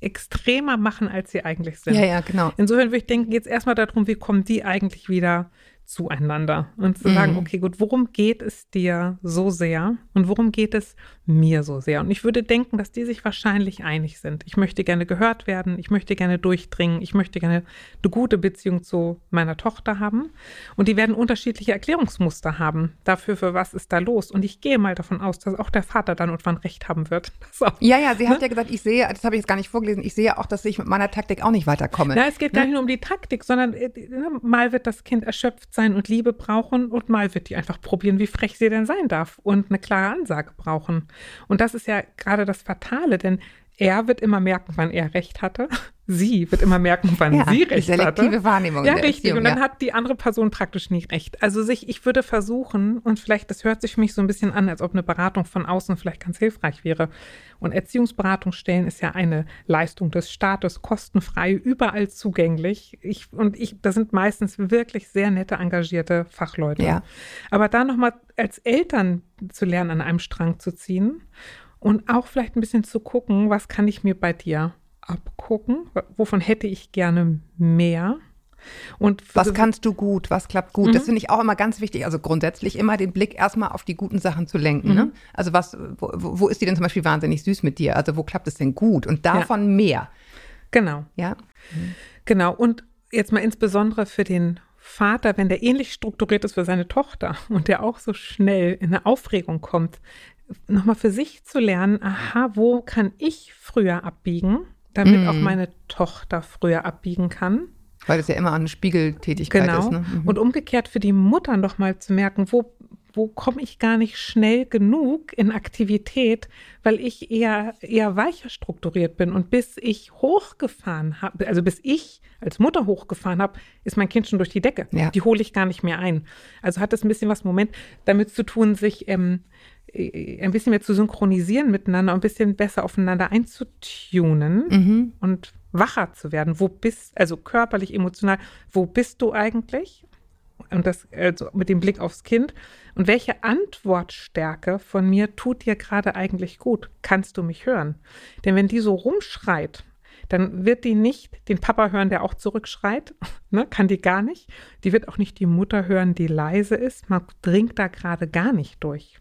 extremer machen, als sie eigentlich sind. Ja, ja, genau. Insofern würde ich denken, geht es erstmal darum, wie kommen die eigentlich wieder zueinander und zu sagen, Mhm. okay, gut, worum geht es dir so sehr und worum geht es mir so sehr? Und ich würde denken, dass die sich wahrscheinlich einig sind. Ich möchte gerne gehört werden, ich möchte gerne durchdringen, ich möchte gerne eine gute Beziehung zu meiner Tochter haben. Und die werden unterschiedliche Erklärungsmuster haben dafür, für was ist da los. Und ich gehe mal davon aus, dass auch der Vater dann irgendwann recht haben wird. Auch Ja, ja, sie hat Ne? ja gesagt, ich sehe, das habe ich jetzt gar nicht vorgelesen, ich sehe auch, dass ich mit meiner Taktik auch nicht weiterkomme. Na, es geht gar nicht nur um die Taktik, sondern äh, ne, mal wird das Kind erschöpft sein und Liebe brauchen und mal wird die einfach probieren, wie frech sie denn sein darf und eine klare Ansage brauchen. Und das ist ja gerade das Fatale, denn er wird immer merken, wann er recht hatte. Sie wird immer merken, wann Ja, sie recht selektive hatte. Wahrnehmung Ja, richtig. Erziehung, und dann ja. hat die andere Person praktisch nie recht. Also sich, ich würde versuchen, und vielleicht, das hört sich für mich so ein bisschen an, als ob eine Beratung von außen vielleicht ganz hilfreich wäre. Und Erziehungsberatungsstellen ist ja eine Leistung des Staates, kostenfrei, überall zugänglich. Ich, und ich, das sind meistens wirklich sehr nette, engagierte Fachleute. Ja. Aber da nochmal als Eltern zu lernen, an einem Strang zu ziehen und auch vielleicht ein bisschen zu gucken, was kann ich mir bei dir abgucken? Wovon hätte ich gerne mehr? Und Was kannst du gut, was klappt gut? Mhm. Das finde ich auch immer ganz wichtig. Also grundsätzlich immer den Blick erstmal auf die guten Sachen zu lenken. Mhm. Ne? Also was, wo, wo ist die denn zum Beispiel wahnsinnig süß mit dir? Also wo klappt es denn gut? Und davon mehr. Genau, Ja. genau. Und jetzt mal insbesondere für den Vater, wenn der ähnlich strukturiert ist für seine Tochter und der auch so schnell in eine Aufregung kommt, nochmal für sich zu lernen, aha, wo kann ich früher abbiegen, damit Mhm. auch meine Tochter früher abbiegen kann. Weil das ja immer eine Spiegeltätigkeit Genau. ist. Ne? Mhm. Und umgekehrt für die Mutter nochmal zu merken, wo, wo komme ich gar nicht schnell genug in Aktivität, weil ich eher, eher weicher strukturiert bin. Und bis ich hochgefahren habe, also bis ich als Mutter hochgefahren habe, ist mein Kind schon durch die Decke. Ja. Die hole ich gar nicht mehr ein. Also hat es ein bisschen was Moment damit zu tun, sich ähm, äh, ein bisschen mehr zu synchronisieren miteinander ein bisschen besser aufeinander einzutunen Mhm. und wacher zu werden. Wo bist, also körperlich, emotional, wo bist du eigentlich? Und das also mit dem Blick aufs Kind. Und welche Antwortstärke von mir tut dir gerade eigentlich gut? Kannst du mich hören? Denn wenn die so rumschreit, dann wird die nicht den Papa hören, der auch zurückschreit. ne? Kann die gar nicht. Die wird auch nicht die Mutter hören, die leise ist. Man dringt da gerade gar nicht durch.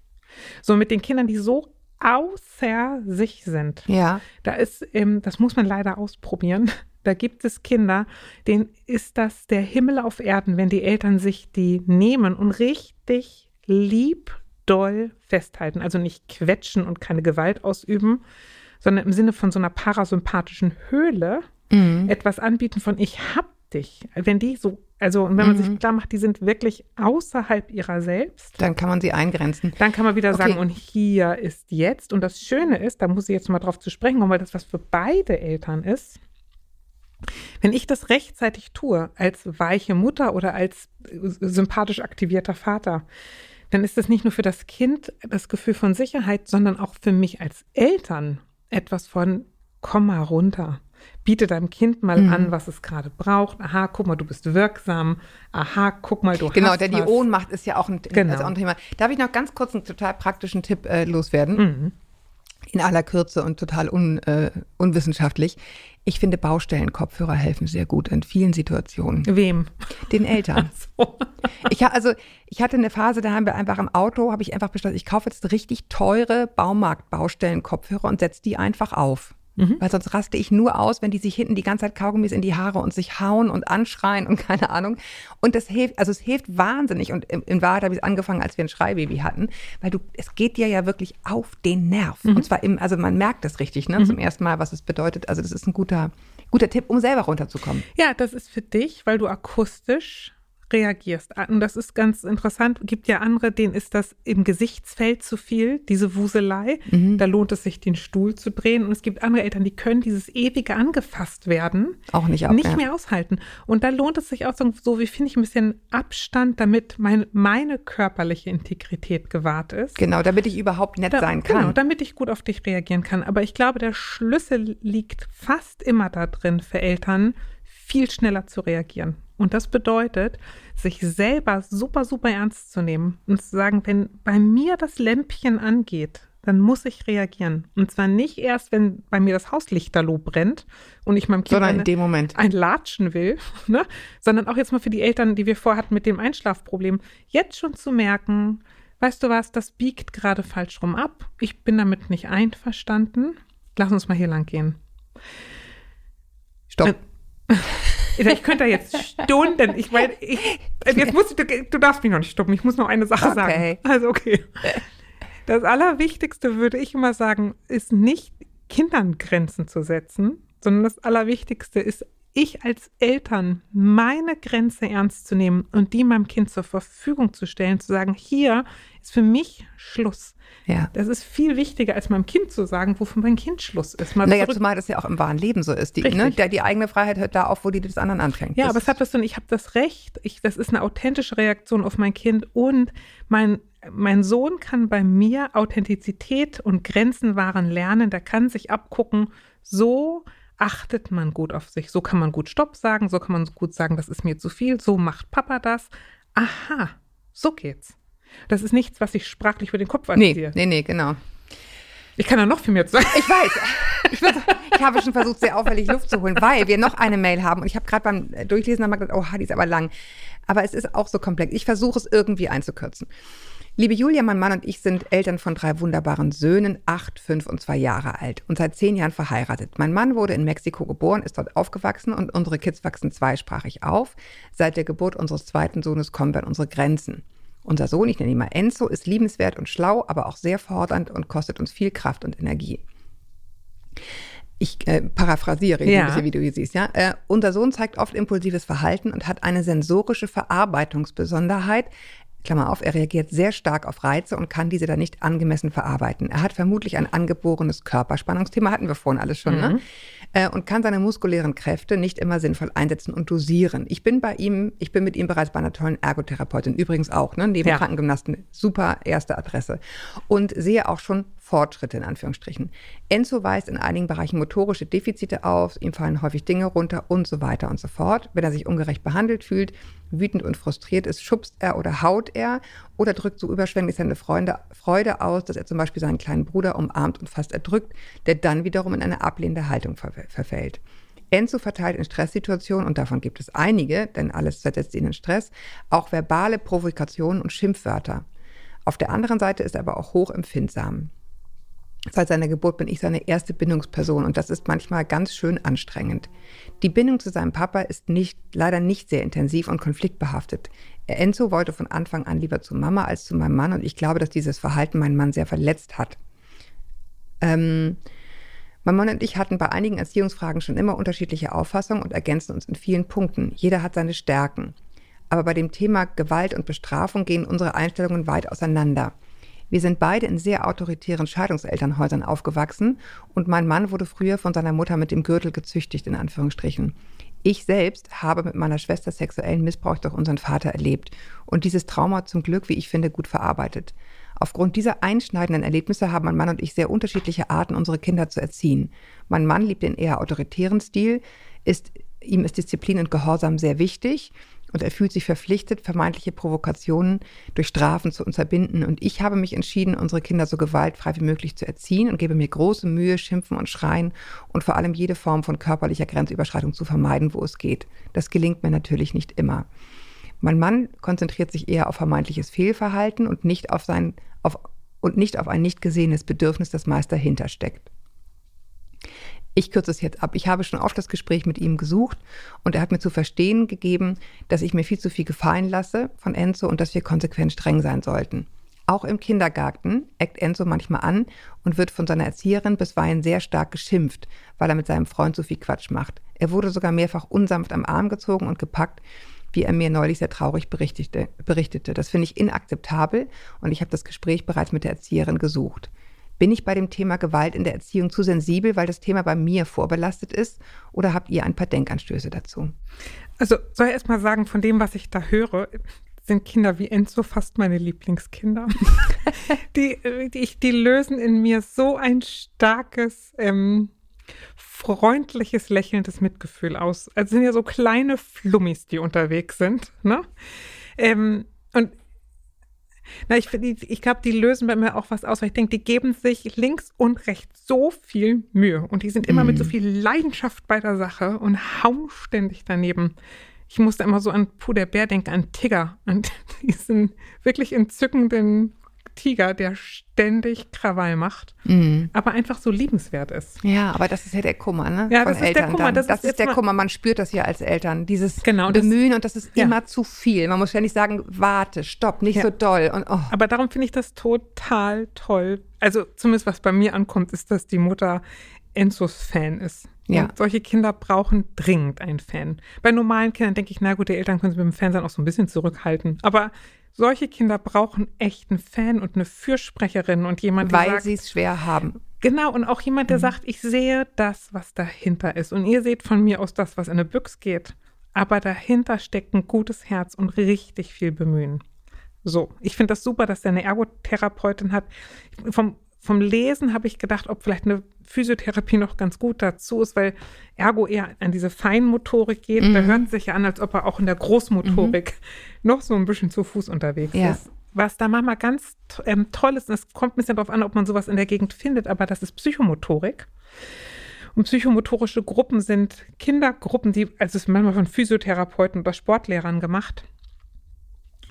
So mit den Kindern, die so außer sich sind. Ja. Da ist, ähm, das muss man leider ausprobieren. Da gibt es Kinder, denen ist das der Himmel auf Erden, wenn die Eltern sich die nehmen und richtig lieb doll festhalten. Also nicht quetschen und keine Gewalt ausüben, sondern im Sinne von so einer parasympathischen Höhle Mhm. etwas anbieten von ich hab dich. Wenn die so, also und wenn man Mhm. sich klar macht, die sind wirklich außerhalb ihrer selbst, Dann kann man sie eingrenzen. dann kann man wieder Okay. sagen, und hier ist jetzt. Und das Schöne ist, da muss ich jetzt mal drauf zu sprechen kommen, weil das was für beide Eltern ist. Wenn ich das rechtzeitig tue, als weiche Mutter oder als sympathisch aktivierter Vater, dann ist das nicht nur für das Kind das Gefühl von Sicherheit, sondern auch für mich als Eltern etwas von, komm mal runter. Biete deinem Kind mal Mhm. an, was es gerade braucht. Aha, guck mal, du bist wirksam. Aha, guck mal, du Genau, hast denn die. Ohnmacht ist ja auch ein, Genau. ist auch ein Thema. Darf ich noch ganz kurz einen total praktischen Tipp äh, loswerden? Mhm. In aller Kürze und total un, äh, unwissenschaftlich. Ich finde, Baustellenkopfhörer helfen sehr gut in vielen Situationen. Wem? Den Eltern. So. Ich, ha- also, ich hatte eine Phase, da haben wir einfach im Auto, habe ich einfach beschlossen, ich kaufe jetzt richtig teure Baumarkt-Baustellen-Kopfhörer und setze die einfach auf. Weil sonst raste ich nur aus, wenn die sich hinten die ganze Zeit Kaugummis in die Haare und sich hauen und anschreien und keine Ahnung. Und das hilft, also es hilft wahnsinnig. Und in, in Wahrheit habe ich es angefangen, als wir ein Schreibaby hatten, weil du, es geht dir ja wirklich auf den Nerv. Und zwar im, also man merkt das richtig, ne, zum ersten Mal, was es bedeutet. Also das ist ein guter, guter Tipp, um selber runterzukommen. Ja, das ist für dich, weil du akustisch reagierst. Und das ist ganz interessant. Gibt ja andere, denen ist das im Gesichtsfeld zu viel, diese Wuselei. Da lohnt es sich, den Stuhl zu drehen. Und es gibt andere Eltern, die können dieses ewige angefasst werden Auch nicht ab, nicht ja. mehr aushalten. Und da lohnt es sich auch so, so wie finde ich ein bisschen Abstand, damit mein, meine körperliche Integrität gewahrt ist. Genau, damit ich überhaupt nett Da- sein kann. Genau, damit ich gut auf dich reagieren kann. Aber ich glaube, der Schlüssel liegt fast immer da drin für Eltern, viel schneller zu reagieren. Und das bedeutet, sich selber super, super ernst zu nehmen und zu sagen, wenn bei mir das Lämpchen angeht, dann muss ich reagieren. Und zwar nicht erst, wenn bei mir das Haus lichterloh brennt und ich meinem Kind eine, in dem Moment. ein Latschen will, ne? sondern auch jetzt mal für die Eltern, die wir vorhatten mit dem Einschlafproblem, jetzt schon zu merken, weißt du was, das biegt gerade falsch rum ab. Ich bin damit nicht einverstanden. Lass uns mal hier lang gehen. Stopp. Ich könnte da jetzt Stunden, ich meine, ich, jetzt musst du, du darfst mich noch nicht stoppen, ich muss noch eine Sache Okay. sagen. Also okay. Das Allerwichtigste würde ich immer sagen, ist nicht Kindern Grenzen zu setzen, sondern das Allerwichtigste ist, ich als Eltern meine Grenze ernst zu nehmen und die meinem Kind zur Verfügung zu stellen, zu sagen, hier ist für mich Schluss. Ja. Das ist viel wichtiger, als meinem Kind zu sagen, wofür mein Kind Schluss ist. Mal Naja, zumal das ja auch im wahren Leben so ist. Die, ne, der, die eigene Freiheit hört da auf, wo die des anderen anfängt. Ja, das aber es hat was und ich habe das Recht. Ich, das ist eine authentische Reaktion auf mein Kind und mein, mein Sohn kann bei mir Authentizität und Grenzen wahren lernen. Der kann sich abgucken, so achtet man gut auf sich. So kann man gut Stopp sagen, so kann man gut sagen, das ist mir zu viel, so macht Papa das. Aha, so geht's. Das ist nichts, was ich sprachlich über den Kopf Nee, erziehe. nee, nee, genau. Ich kann da noch viel mehr zu sagen. Ich weiß. Ich, weiß, ich habe schon versucht, sehr auffällig Luft zu holen, weil wir noch eine Mail haben. Und ich habe gerade beim Durchlesen einmal gedacht, oh, die ist aber lang. Aber es ist auch so komplex. Ich versuche es irgendwie einzukürzen. Liebe Julia, mein Mann und ich sind Eltern von drei wunderbaren Söhnen, acht, fünf und zwei Jahre alt und seit zehn Jahren verheiratet. Mein Mann wurde in Mexiko geboren, ist dort aufgewachsen und unsere Kids wachsen zweisprachig auf. Seit der Geburt unseres zweiten Sohnes kommen wir an unsere Grenzen. Unser Sohn, ich nenne ihn mal Enzo, ist liebenswert und schlau, aber auch sehr fordernd und kostet uns viel Kraft und Energie. Ich äh, paraphrasiere Ja. ein bisschen, wie du hier siehst. Ja? Äh, unser Sohn zeigt oft impulsives Verhalten und hat eine sensorische Verarbeitungsbesonderheit. Klammer auf, er reagiert sehr stark auf Reize und kann diese dann nicht angemessen verarbeiten. Er hat vermutlich ein angeborenes Körperspannungsthema, hatten wir vorhin alles schon, ne? Äh, und kann seine muskulären Kräfte nicht immer sinnvoll einsetzen und dosieren. Ich bin bei ihm, ich bin mit ihm bereits bei einer tollen Ergotherapeutin, übrigens auch, ne? neben Ja. Krankengymnasten, super erste Adresse. Und sehe auch schon Fortschritte in Anführungsstrichen. Enzo weist in einigen Bereichen motorische Defizite auf, ihm fallen häufig Dinge runter und so weiter und so fort. Wenn er sich ungerecht behandelt fühlt, wütend und frustriert ist, schubst er oder haut er oder drückt so überschwänglich seine Freunde, Freude aus, dass er zum Beispiel seinen kleinen Bruder umarmt und fast erdrückt, der dann wiederum in eine ablehnende Haltung ver verfällt. Enzo verteilt in Stresssituationen, und davon gibt es einige, denn alles versetzt ihn in Stress, auch verbale Provokationen und Schimpfwörter. Auf der anderen Seite ist er aber auch hochempfindsam. Seit seiner Geburt bin ich seine erste Bindungsperson und das ist manchmal ganz schön anstrengend. Die Bindung zu seinem Papa ist nicht, leider nicht sehr intensiv und konfliktbehaftet. Enzo wollte von Anfang an lieber zu Mama als zu meinem Mann und ich glaube, dass dieses Verhalten meinen Mann sehr verletzt hat. Ähm, mein Mann und ich hatten bei einigen Erziehungsfragen schon immer unterschiedliche Auffassungen und ergänzen uns in vielen Punkten. Jeder hat seine Stärken. Aber bei dem Thema Gewalt und Bestrafung gehen unsere Einstellungen weit auseinander. Wir sind beide in sehr autoritären Scheidungselternhäusern aufgewachsen und mein Mann wurde früher von seiner Mutter mit dem Gürtel gezüchtigt, in Anführungsstrichen. Ich selbst habe mit meiner Schwester sexuellen Missbrauch durch unseren Vater erlebt und dieses Trauma zum Glück, wie ich finde, gut verarbeitet. Aufgrund dieser einschneidenden Erlebnisse haben mein Mann und ich sehr unterschiedliche Arten, unsere Kinder zu erziehen. Mein Mann liebt den eher autoritären Stil, ist, ihm ist Disziplin und Gehorsam sehr wichtig und er fühlt sich verpflichtet, vermeintliche Provokationen durch Strafen zu unterbinden. Und ich habe mich entschieden, unsere Kinder so gewaltfrei wie möglich zu erziehen und gebe mir große Mühe, schimpfen und schreien und vor allem jede Form von körperlicher Grenzüberschreitung zu vermeiden, wo es geht. Das gelingt mir natürlich nicht immer. Mein Mann konzentriert sich eher auf vermeintliches Fehlverhalten und nicht auf sein, auf, und nicht auf ein nicht gesehenes Bedürfnis, das meist dahinter steckt. Ich kürze es jetzt ab. Ich habe schon oft das Gespräch mit ihm gesucht und er hat mir zu verstehen gegeben, dass ich mir viel zu viel gefallen lasse von Enzo und dass wir konsequent streng sein sollten. Auch im Kindergarten eckt Enzo manchmal an und wird von seiner Erzieherin bisweilen sehr stark geschimpft, weil er mit seinem Freund so viel Quatsch macht. Er wurde sogar mehrfach unsanft am Arm gezogen und gepackt, wie er mir neulich sehr traurig berichtete. berichtete. Das finde ich inakzeptabel und ich habe das Gespräch bereits mit der Erzieherin gesucht. Bin ich bei dem Thema Gewalt in der Erziehung zu sensibel, weil das Thema bei mir vorbelastet ist? Oder habt ihr ein paar Denkanstöße dazu? Also soll ich erst mal sagen, von dem, was ich da höre, sind Kinder wie Enzo fast meine Lieblingskinder. die, äh, die, die lösen in mir so ein starkes, ähm, freundliches, lächelndes Mitgefühl aus. Also sind ja so kleine Flummis, die unterwegs sind. Ne? Ähm, und Na, ich, ich glaube, die lösen bei mir auch was aus, weil ich denke, die geben sich links und rechts so viel Mühe und die sind immer mit so viel Leidenschaft bei der Sache und hauen ständig daneben. Ich musste immer so an Puh der Bär denken, an Tigger, an diesen wirklich entzückenden Tiger, der ständig Krawall macht, aber einfach so liebenswert ist. Ja, aber das ist ja der Kummer, ne? Ja, Von das ist der Eltern Kummer. Dann. Das Das, ist ist, der Kummer. Man spürt das ja als Eltern. Dieses Genau, das- Bemühen und das ist Ja. immer zu viel. Man muss ja nicht sagen, warte, stopp, nicht Ja. so doll. Und oh, Aber darum finde ich das total toll. Also zumindest was bei mir ankommt, ist, dass die Mutter Enzos Fan ist. Ja. Und solche Kinder brauchen dringend einen Fan. Bei normalen Kindern denke ich, na gut, die Eltern können sich mit dem Fernsehen auch so ein bisschen zurückhalten. Aber solche Kinder brauchen echt einen Fan und eine Fürsprecherin und jemand, der weil sie es schwer haben. Genau, und auch jemand, der sagt, ich sehe das, was dahinter ist. Und ihr seht von mir aus das, was in eine Büchs geht. Aber dahinter steckt ein gutes Herz und richtig viel Bemühen. So, ich finde das super, dass er eine Ergotherapeutin hat. Vom, vom Lesen habe ich gedacht, ob vielleicht eine Physiotherapie noch ganz gut dazu ist, weil Ergo eher an diese Feinmotorik geht. Da hört sich ja an, als ob er auch in der Großmotorik noch so ein bisschen zu Fuß unterwegs Ja. ist. Was da manchmal ganz ähm, toll ist, und es kommt ein bisschen darauf an, ob man sowas in der Gegend findet, aber das ist Psychomotorik. Und psychomotorische Gruppen sind Kindergruppen, die, also es ist manchmal von Physiotherapeuten oder Sportlehrern gemacht,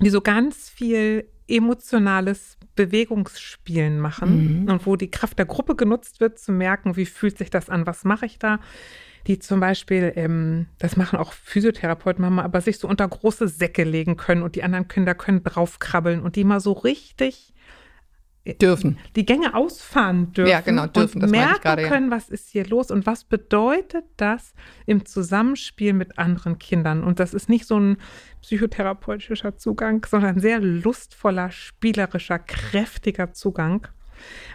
die so ganz viel emotionales Bewegungsspielen machen und wo die Kraft der Gruppe genutzt wird, zu merken, wie fühlt sich das an, was mache ich da. Die zum Beispiel, ähm, das machen auch Physiotherapeuten manchmal, aber sich so unter große Säcke legen können und die anderen Kinder können draufkrabbeln und die mal so richtig Dürfen. die Gänge ausfahren dürfen Ja, genau, dürfen, und das merken gerade, ja. können, was ist hier los und was bedeutet das im Zusammenspiel mit anderen Kindern. Und das ist nicht so ein psychotherapeutischer Zugang, sondern ein sehr lustvoller, spielerischer, kräftiger Zugang.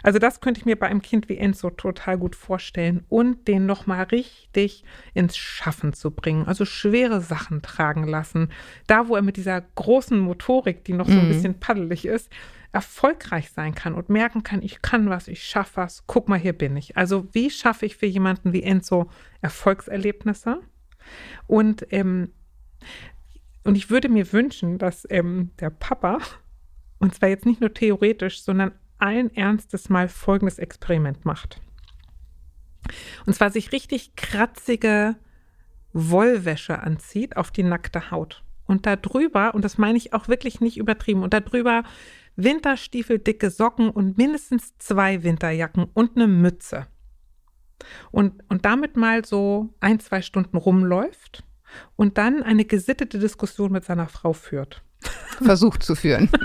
Also das könnte ich mir bei einem Kind wie Enzo total gut vorstellen und den nochmal richtig ins Schaffen zu bringen. Also schwere Sachen tragen lassen. Da, wo er mit dieser großen Motorik, die noch so ein bisschen paddelig ist, erfolgreich sein kann und merken kann, ich kann was, ich schaffe was, guck mal, hier bin ich. Also wie schaffe ich für jemanden wie Enzo Erfolgserlebnisse? Und, ähm, und ich würde mir wünschen, dass ähm, der Papa, und zwar jetzt nicht nur theoretisch, sondern allen Ernstes mal folgendes Experiment macht. Und zwar sich richtig kratzige Wollwäsche anzieht auf die nackte Haut. Und da drüber, und das meine ich auch wirklich nicht übertrieben, und da drüber Winterstiefel, dicke Socken und mindestens zwei Winterjacken und eine Mütze. Und, und damit mal so ein, zwei Stunden rumläuft und dann eine gesittete Diskussion mit seiner Frau führt. Versucht zu führen.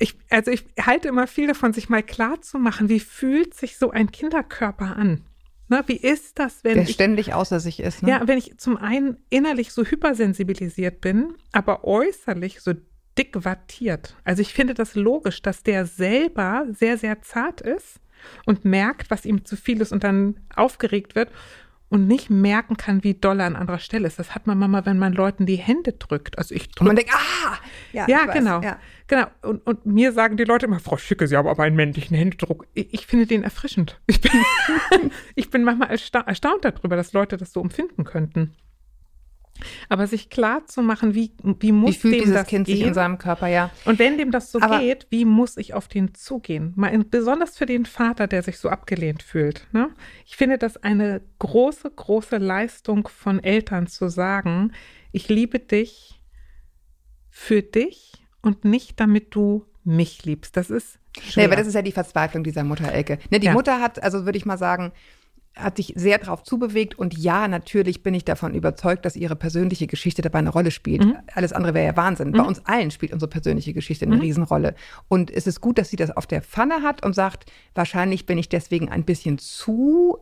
Ich, also ich halte immer viel davon, sich mal klar zu machen, wie fühlt sich so ein Kinderkörper an? Na, wie ist das, wenn Der ich ständig außer sich ist. Ne? Ja, wenn ich zum einen innerlich so hypersensibilisiert bin, aber äußerlich so dick wattiert. Also ich finde das logisch, dass der selber sehr, sehr zart ist und merkt, was ihm zu viel ist und dann aufgeregt wird und nicht merken kann, wie doll er an anderer Stelle ist. Das hat man manchmal, wenn man Leuten die Hände drückt. Also ich Und drücke. man denkt, ah! Ja, weiß, genau. Ja. Genau. Und, und mir sagen die Leute immer, Frau Schicke, Sie haben aber einen männlichen Händedruck. Ich, ich finde den erfrischend. Ich bin, ich bin manchmal ersta erstaunt darüber, dass Leute das so empfinden könnten. Aber sich klar zu machen, wie, wie muss Wie fühlt dem dieses das Kind gehen? sich in seinem Körper, ja. Und wenn dem das so Aber- geht, wie muss ich auf den zugehen? Mal in, besonders für den Vater, der sich so abgelehnt fühlt. Ne? Ich finde das eine große, große Leistung von Eltern zu sagen, ich liebe dich für dich und nicht damit du mich liebst. Das ist schwer. Nee, aber das ist ja die Verzweiflung dieser Mutter Elke. Ne, die Ja. Mutter hat, also würde ich mal sagen, hat sich sehr darauf zubewegt und ja, natürlich bin ich davon überzeugt, dass ihre persönliche Geschichte dabei eine Rolle spielt. Mhm. Alles andere wäre ja Wahnsinn. Bei uns allen spielt unsere persönliche Geschichte eine Riesenrolle. Und es ist gut, dass sie das auf der Pfanne hat und sagt, wahrscheinlich bin ich deswegen ein bisschen zu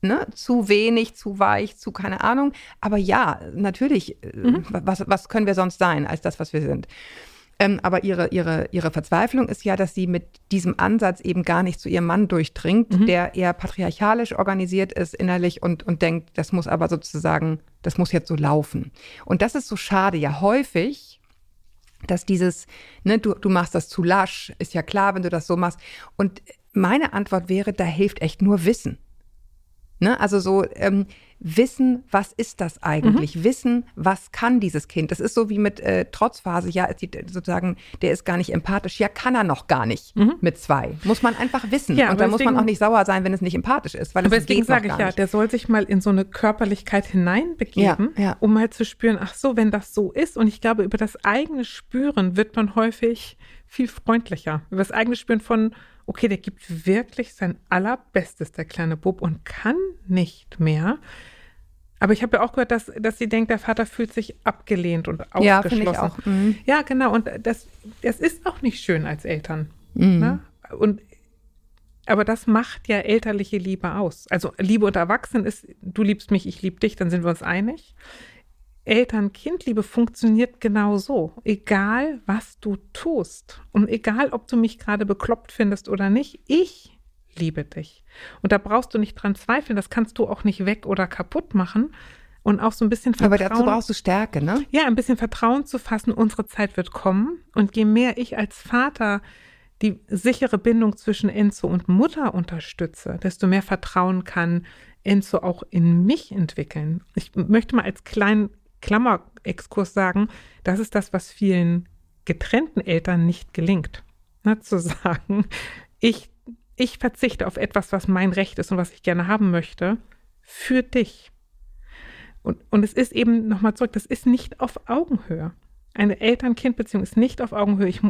Ne, zu wenig, zu weich, zu keine Ahnung. Aber ja, natürlich, äh, Mhm. was, was können wir sonst sein als das, was wir sind? Ähm, aber ihre, ihre, ihre Verzweiflung ist ja, dass sie mit diesem Ansatz eben gar nicht zu ihrem Mann durchdringt, Mhm. der eher patriarchalisch organisiert ist innerlich und, und denkt, das muss aber sozusagen, das muss jetzt so laufen. Und das ist so schade. Ja, häufig dass dieses, ne, du, du machst das zu lasch, ist ja klar, wenn du das so machst. Und meine Antwort wäre, da hilft echt nur Wissen. Ne? Also so ähm, wissen, was ist das eigentlich? Mhm. Wissen, was kann dieses Kind? Das ist so wie mit äh, Trotzphase. Ja, die, sozusagen, der ist gar nicht empathisch. Ja, kann er noch gar nicht mit zwei. Muss man einfach wissen. Mhm. Ja, Und aber da muss man auch nicht sauer sein, wenn es nicht empathisch ist, weil Aber es deswegen sage ich ja, nicht. der soll sich mal in so eine Körperlichkeit hineinbegeben, Ja, ja. um mal zu spüren, ach so, wenn das so ist. Und ich glaube, über das eigene Spüren wird man häufig viel freundlicher. Über das eigene Spüren von, okay, der gibt wirklich sein allerbestes, der kleine Bub, und kann nicht mehr. Aber ich habe ja auch gehört, dass, dass sie denkt, der Vater fühlt sich abgelehnt und Ja, ausgeschlossen. finde ich auch. Mhm. Ja, genau. Und das, das ist auch nicht schön als Eltern. Mhm. Ne? Und aber das macht ja elterliche Liebe aus. Also Liebe unter Erwachsenen ist, du liebst mich, ich liebe dich, dann sind wir uns einig. Eltern-Kind-Liebe funktioniert genau so. Egal, was du tust und egal, ob du mich gerade bekloppt findest oder nicht, ich liebe dich. Und da brauchst du nicht dran zweifeln, das kannst du auch nicht weg oder kaputt machen. Und auch so ein bisschen Aber Vertrauen. dazu brauchst du Stärke, ne? Ja, ein bisschen Vertrauen zu fassen, unsere Zeit wird kommen. Und je mehr ich als Vater die sichere Bindung zwischen Enzo und Mutter unterstütze, desto mehr Vertrauen kann Enzo auch in mich entwickeln. Ich möchte mal als kleinen Klammerexkurs sagen, das ist das, was vielen getrennten Eltern nicht gelingt. Ne, zu sagen, ich, ich verzichte auf etwas, was mein Recht ist und was ich gerne haben möchte, für dich. Und, und es ist eben, nochmal zurück, das ist nicht auf Augenhöhe. Eine Eltern-Kind-Beziehung ist nicht auf Augenhöhe. Ich,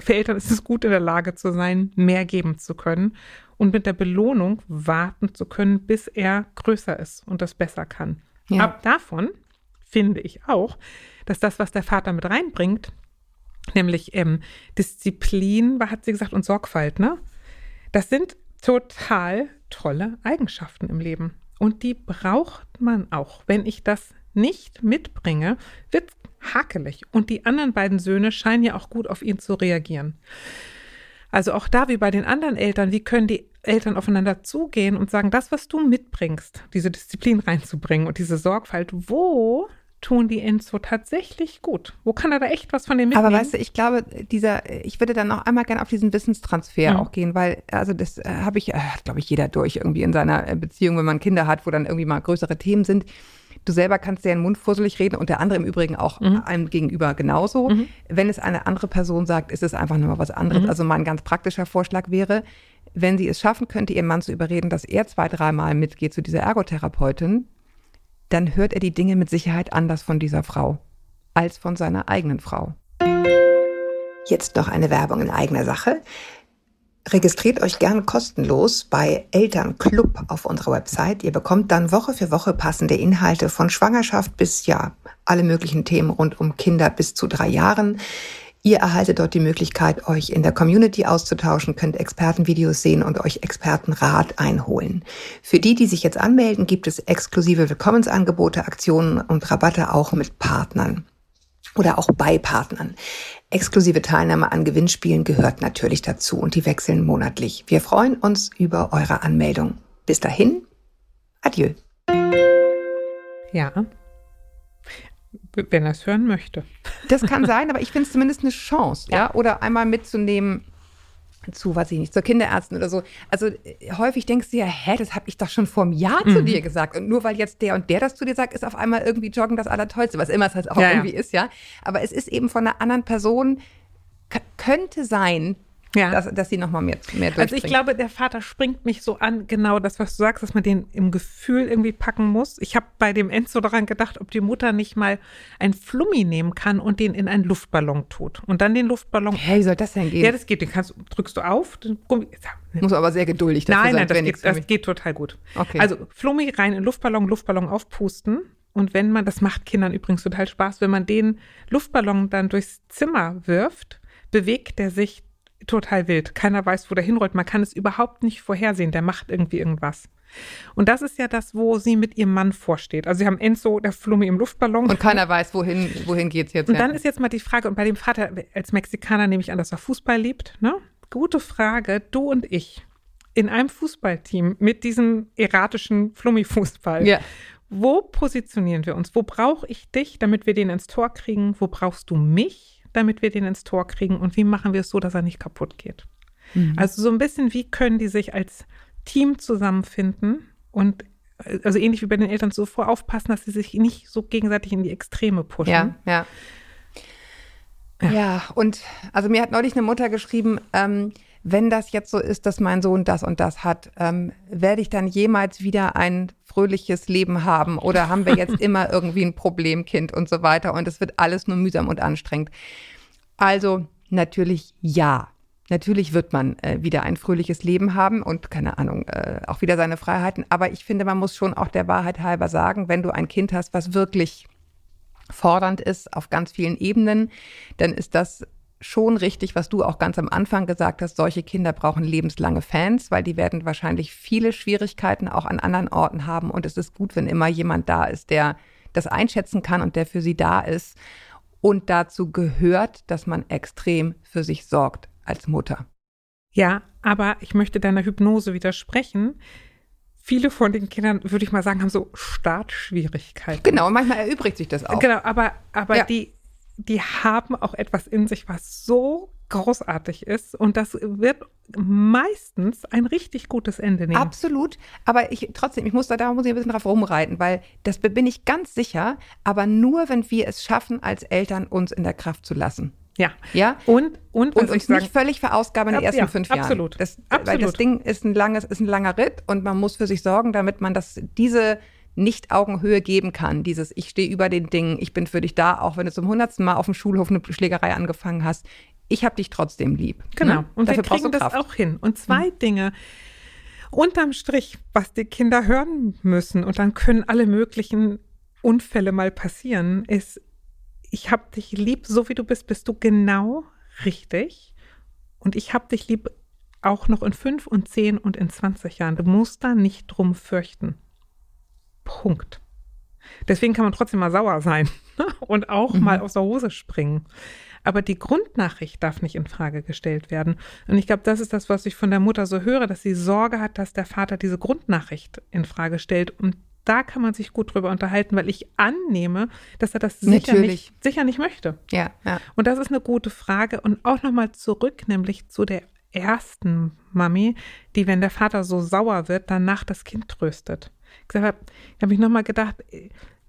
für Eltern ist es gut, in der Lage zu sein, mehr geben zu können und mit der Belohnung warten zu können, bis er größer ist und das besser kann. Ja. Ab davon finde ich auch, dass das, was der Vater mit reinbringt, nämlich ähm, Disziplin, hat sie gesagt, und Sorgfalt, ne? Das sind total tolle Eigenschaften im Leben. Und die braucht man auch. Wenn ich das nicht mitbringe, wird hakelig. Und die anderen beiden Söhne scheinen ja auch gut auf ihn zu reagieren. Also auch da wie bei den anderen Eltern, wie können die Eltern aufeinander zugehen und sagen, das, was du mitbringst, diese Disziplin reinzubringen und diese Sorgfalt, wo tun die Enzo tatsächlich gut? Wo kann er da echt was von dem mitnehmen? Aber weißt du, ich glaube, dieser, ich würde dann noch einmal gerne auf diesen Wissenstransfer Mhm. auch gehen, weil, also das äh, habe ich, äh, glaube ich, jeder durch irgendwie in seiner äh, Beziehung, wenn man Kinder hat, wo dann irgendwie mal größere Themen sind. Du selber kannst dir den Mund fusselig reden und der andere im Übrigen auch Mhm. einem gegenüber genauso. Wenn es eine andere Person sagt, ist es einfach nur was anderes. Mhm. Also mein ganz praktischer Vorschlag wäre, wenn sie es schaffen könnte, ihren Mann zu überreden, dass er zwei, dreimal mitgeht zu dieser Ergotherapeutin, dann hört er die Dinge mit Sicherheit anders von dieser Frau als von seiner eigenen Frau. Jetzt noch eine Werbung in eigener Sache. Registriert euch gern kostenlos bei Elternclub auf unserer Website. Ihr bekommt dann Woche für Woche passende Inhalte von Schwangerschaft bis ja alle möglichen Themen rund um Kinder bis zu drei Jahren. Ihr erhaltet dort die Möglichkeit, euch in der Community auszutauschen, könnt Expertenvideos sehen und euch Expertenrat einholen. Für die, die sich jetzt anmelden, gibt es exklusive Willkommensangebote, Aktionen und Rabatte auch mit Partnern oder auch bei Partnern. Exklusive Teilnahme an Gewinnspielen gehört natürlich dazu und die wechseln monatlich. Wir freuen uns über eure Anmeldung. Bis dahin, adieu. ja. Wenn er es hören möchte. Das kann sein, aber ich finde es zumindest eine Chance, ja. Oder einmal mitzunehmen zu, weiß ich nicht, zur Kinderärztin oder so. Also äh, häufig denkst du ja, hä, das habe ich doch schon vor einem Jahr Mhm. zu dir gesagt. Und nur weil jetzt der und der das zu dir sagt, ist auf einmal irgendwie Joggen das Allertollste, was immer es halt auch Ja, ja. irgendwie ist, ja. Aber es ist eben von einer anderen Person, könnte sein, Ja. dass, dass sie nochmal mehr, mehr Also ich glaube, der Vater springt mich so an, genau das, was du sagst, dass man den im Gefühl irgendwie packen muss. Ich habe bei dem Enzo daran gedacht, ob die Mutter nicht mal ein Flummi nehmen kann und den in einen Luftballon tut. Und dann den Luftballon. Hey, wie soll das denn gehen? Ja, das geht. Den kannst, drückst du auf. Den Gummi, Muss aber sehr geduldig dafür nein, sein. nein, das wäre geht, das geht total gut. Okay. Also Flummi rein in Luftballon, Luftballon aufpusten. Und wenn man, das macht Kindern übrigens total Spaß, wenn man den Luftballon dann durchs Zimmer wirft, bewegt der sich total wild. Keiner weiß, wo der hinrollt. Man kann es überhaupt nicht vorhersehen. Der macht irgendwie irgendwas. Und das ist ja das, wo sie mit ihrem Mann vorsteht. Also sie haben Enzo, der Flummi im Luftballon. Und keiner weiß, wohin, wohin geht's jetzt. Und ja. dann ist jetzt mal die Frage, und bei dem Vater als Mexikaner nehme ich an, dass er Fußball liebt, ne? Gute Frage, du und ich in einem Fußballteam mit diesem erratischen Flummi-Fußball. Ja. Wo positionieren wir uns? Wo brauche ich dich, damit wir den ins Tor kriegen? Wo brauchst du mich, damit wir den ins Tor kriegen? Und wie machen wir es so, dass er nicht kaputt geht? Also so ein bisschen, wie können die sich als Team zusammenfinden, und also ähnlich wie bei den Eltern zuvor aufpassen, dass sie sich nicht so gegenseitig in die Extreme pushen. Ja, ja. Ja, ja und also mir hat neulich eine Mutter geschrieben, ähm, wenn das jetzt so ist, dass mein Sohn das und das hat, ähm, werde ich dann jemals wieder ein fröhliches Leben haben oder haben wir jetzt immer irgendwie ein Problemkind und so weiter und es wird alles nur mühsam und anstrengend. Also natürlich ja. Natürlich wird man äh, wieder ein fröhliches Leben haben und keine Ahnung, äh, auch wieder seine Freiheiten. Aber ich finde, man muss schon auch der Wahrheit halber sagen, wenn du ein Kind hast, was wirklich fordernd ist auf ganz vielen Ebenen, dann ist das schon richtig, was du auch ganz am Anfang gesagt hast, solche Kinder brauchen lebenslange Fans, weil die werden wahrscheinlich viele Schwierigkeiten auch an anderen Orten haben. Und es ist gut, wenn immer jemand da ist, der das einschätzen kann und der für sie da ist. Und dazu gehört, dass man extrem für sich sorgt als Mutter. Ja, aber ich möchte deiner Hypnose widersprechen. Viele von den Kindern, würde ich mal sagen, haben so Startschwierigkeiten. Genau, manchmal erübrigt sich das auch. Genau, aber, aber ja. die, die haben auch etwas in sich, was so großartig ist. Und das wird meistens ein richtig gutes Ende nehmen. Absolut. Aber ich trotzdem, ich muss da, da muss ich ein bisschen drauf rumreiten, weil das bin ich ganz sicher, aber nur, wenn wir es schaffen, als Eltern uns in der Kraft zu lassen. Ja. Ja. Und, und, und uns nicht völlig verausgaben in den ersten ja, fünf Jahren. Absolut. Das, absolut. Weil das Ding ist ein langes, ist ein langer Ritt und man muss für sich sorgen, damit man das, diese nicht Augenhöhe geben kann. Dieses Ich stehe über den Dingen, ich bin für dich da, auch wenn du zum hundertsten Mal auf dem Schulhof eine Schlägerei angefangen hast. Ich habe dich trotzdem lieb. Genau. Ne? Und Dafür wir kriegen das auch hin. Und zwei mhm. Dinge. Unterm Strich, was die Kinder hören müssen, und dann können alle möglichen Unfälle mal passieren, ist, ich habe dich lieb, so wie du bist, bist du genau richtig. Und ich habe dich lieb auch noch in fünf und zehn und in 20 Jahren. Du musst da nicht drum fürchten. Punkt. Deswegen kann man trotzdem mal sauer sein und auch mhm. mal aus der Hose springen. Aber die Grundnachricht darf nicht in Frage gestellt werden. Und ich glaube, das ist das, was ich von der Mutter so höre, dass sie Sorge hat, dass der Vater diese Grundnachricht in Frage stellt. Und da kann man sich gut drüber unterhalten, weil ich annehme, dass er das sicher nicht, sicher nicht möchte. Ja, ja. Und das ist eine gute Frage. Und auch nochmal zurück, nämlich zu der ersten Mami, die, wenn der Vater so sauer wird, danach das Kind tröstet gesagt habe, habe ich nochmal gedacht,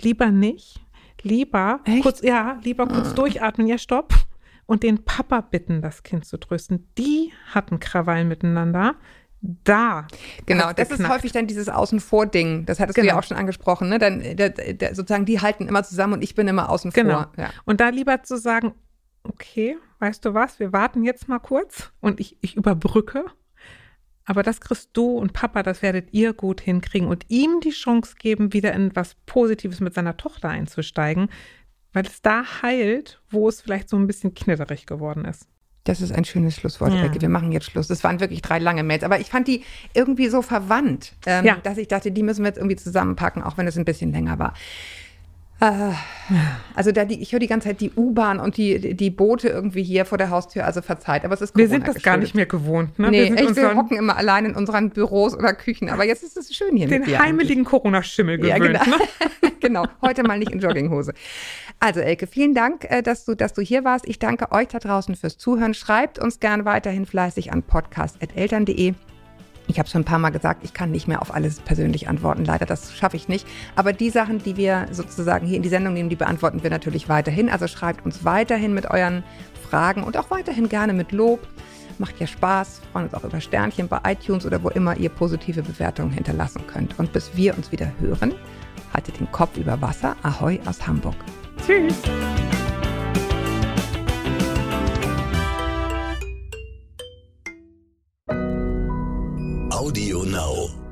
lieber nicht, lieber Echt? kurz, ja, lieber kurz ah. durchatmen, ja, stopp. Und den Papa bitten, das Kind zu trösten. Die hatten Krawall miteinander. Da. Genau, das geknackt. ist häufig dann dieses Außen vor Ding. Das hattest genau. du ja genau. auch schon angesprochen. Ne? Dann der, der, sozusagen, die halten immer zusammen und ich bin immer außen genau. vor. Ja. Und da lieber zu sagen, okay, weißt du was, wir warten jetzt mal kurz und ich, ich überbrücke aber das kriegst du und Papa, das werdet ihr gut hinkriegen und ihm die Chance geben, wieder in was Positives mit seiner Tochter einzusteigen, weil es da heilt, wo es vielleicht so ein bisschen knitterig geworden ist. Das ist ein schönes Schlusswort, ja. Wir machen jetzt Schluss. Das waren wirklich drei lange Mails. Aber ich fand die irgendwie so verwandt, ähm, ja. dass ich dachte, die müssen wir jetzt irgendwie zusammenpacken, auch wenn es ein bisschen länger war. Äh, also da die, ich höre die ganze Zeit die U-Bahn und die, die Boote irgendwie hier vor der Haustür, also verzeiht, aber es ist Corona Wir sind das gar nicht mehr gewohnt, ne? Nee, wir, echt, wir hocken immer allein in unseren Büros oder Küchen, aber jetzt ist es schön hier Den mit heimeligen Corona-Schimmel gewöhnt, ja, genau. Ne? genau, heute mal nicht in Jogginghose. Also Elke, vielen Dank, äh, dass du, dass du hier warst. Ich danke euch da draußen fürs Zuhören. Schreibt uns gern weiterhin fleißig an podcast.eltern.de. Ich habe schon ein paar Mal gesagt, ich kann nicht mehr auf alles persönlich antworten. Leider, das schaffe ich nicht. Aber die Sachen, die wir sozusagen hier in die Sendung nehmen, die beantworten wir natürlich weiterhin. Also schreibt uns weiterhin mit euren Fragen und auch weiterhin gerne mit Lob. Macht ja Spaß. Freuen uns auch über Sternchen bei iTunes oder wo immer ihr positive Bewertungen hinterlassen könnt. Und bis wir uns wieder hören, haltet den Kopf über Wasser. Ahoi aus Hamburg. Tschüss. Audio Now.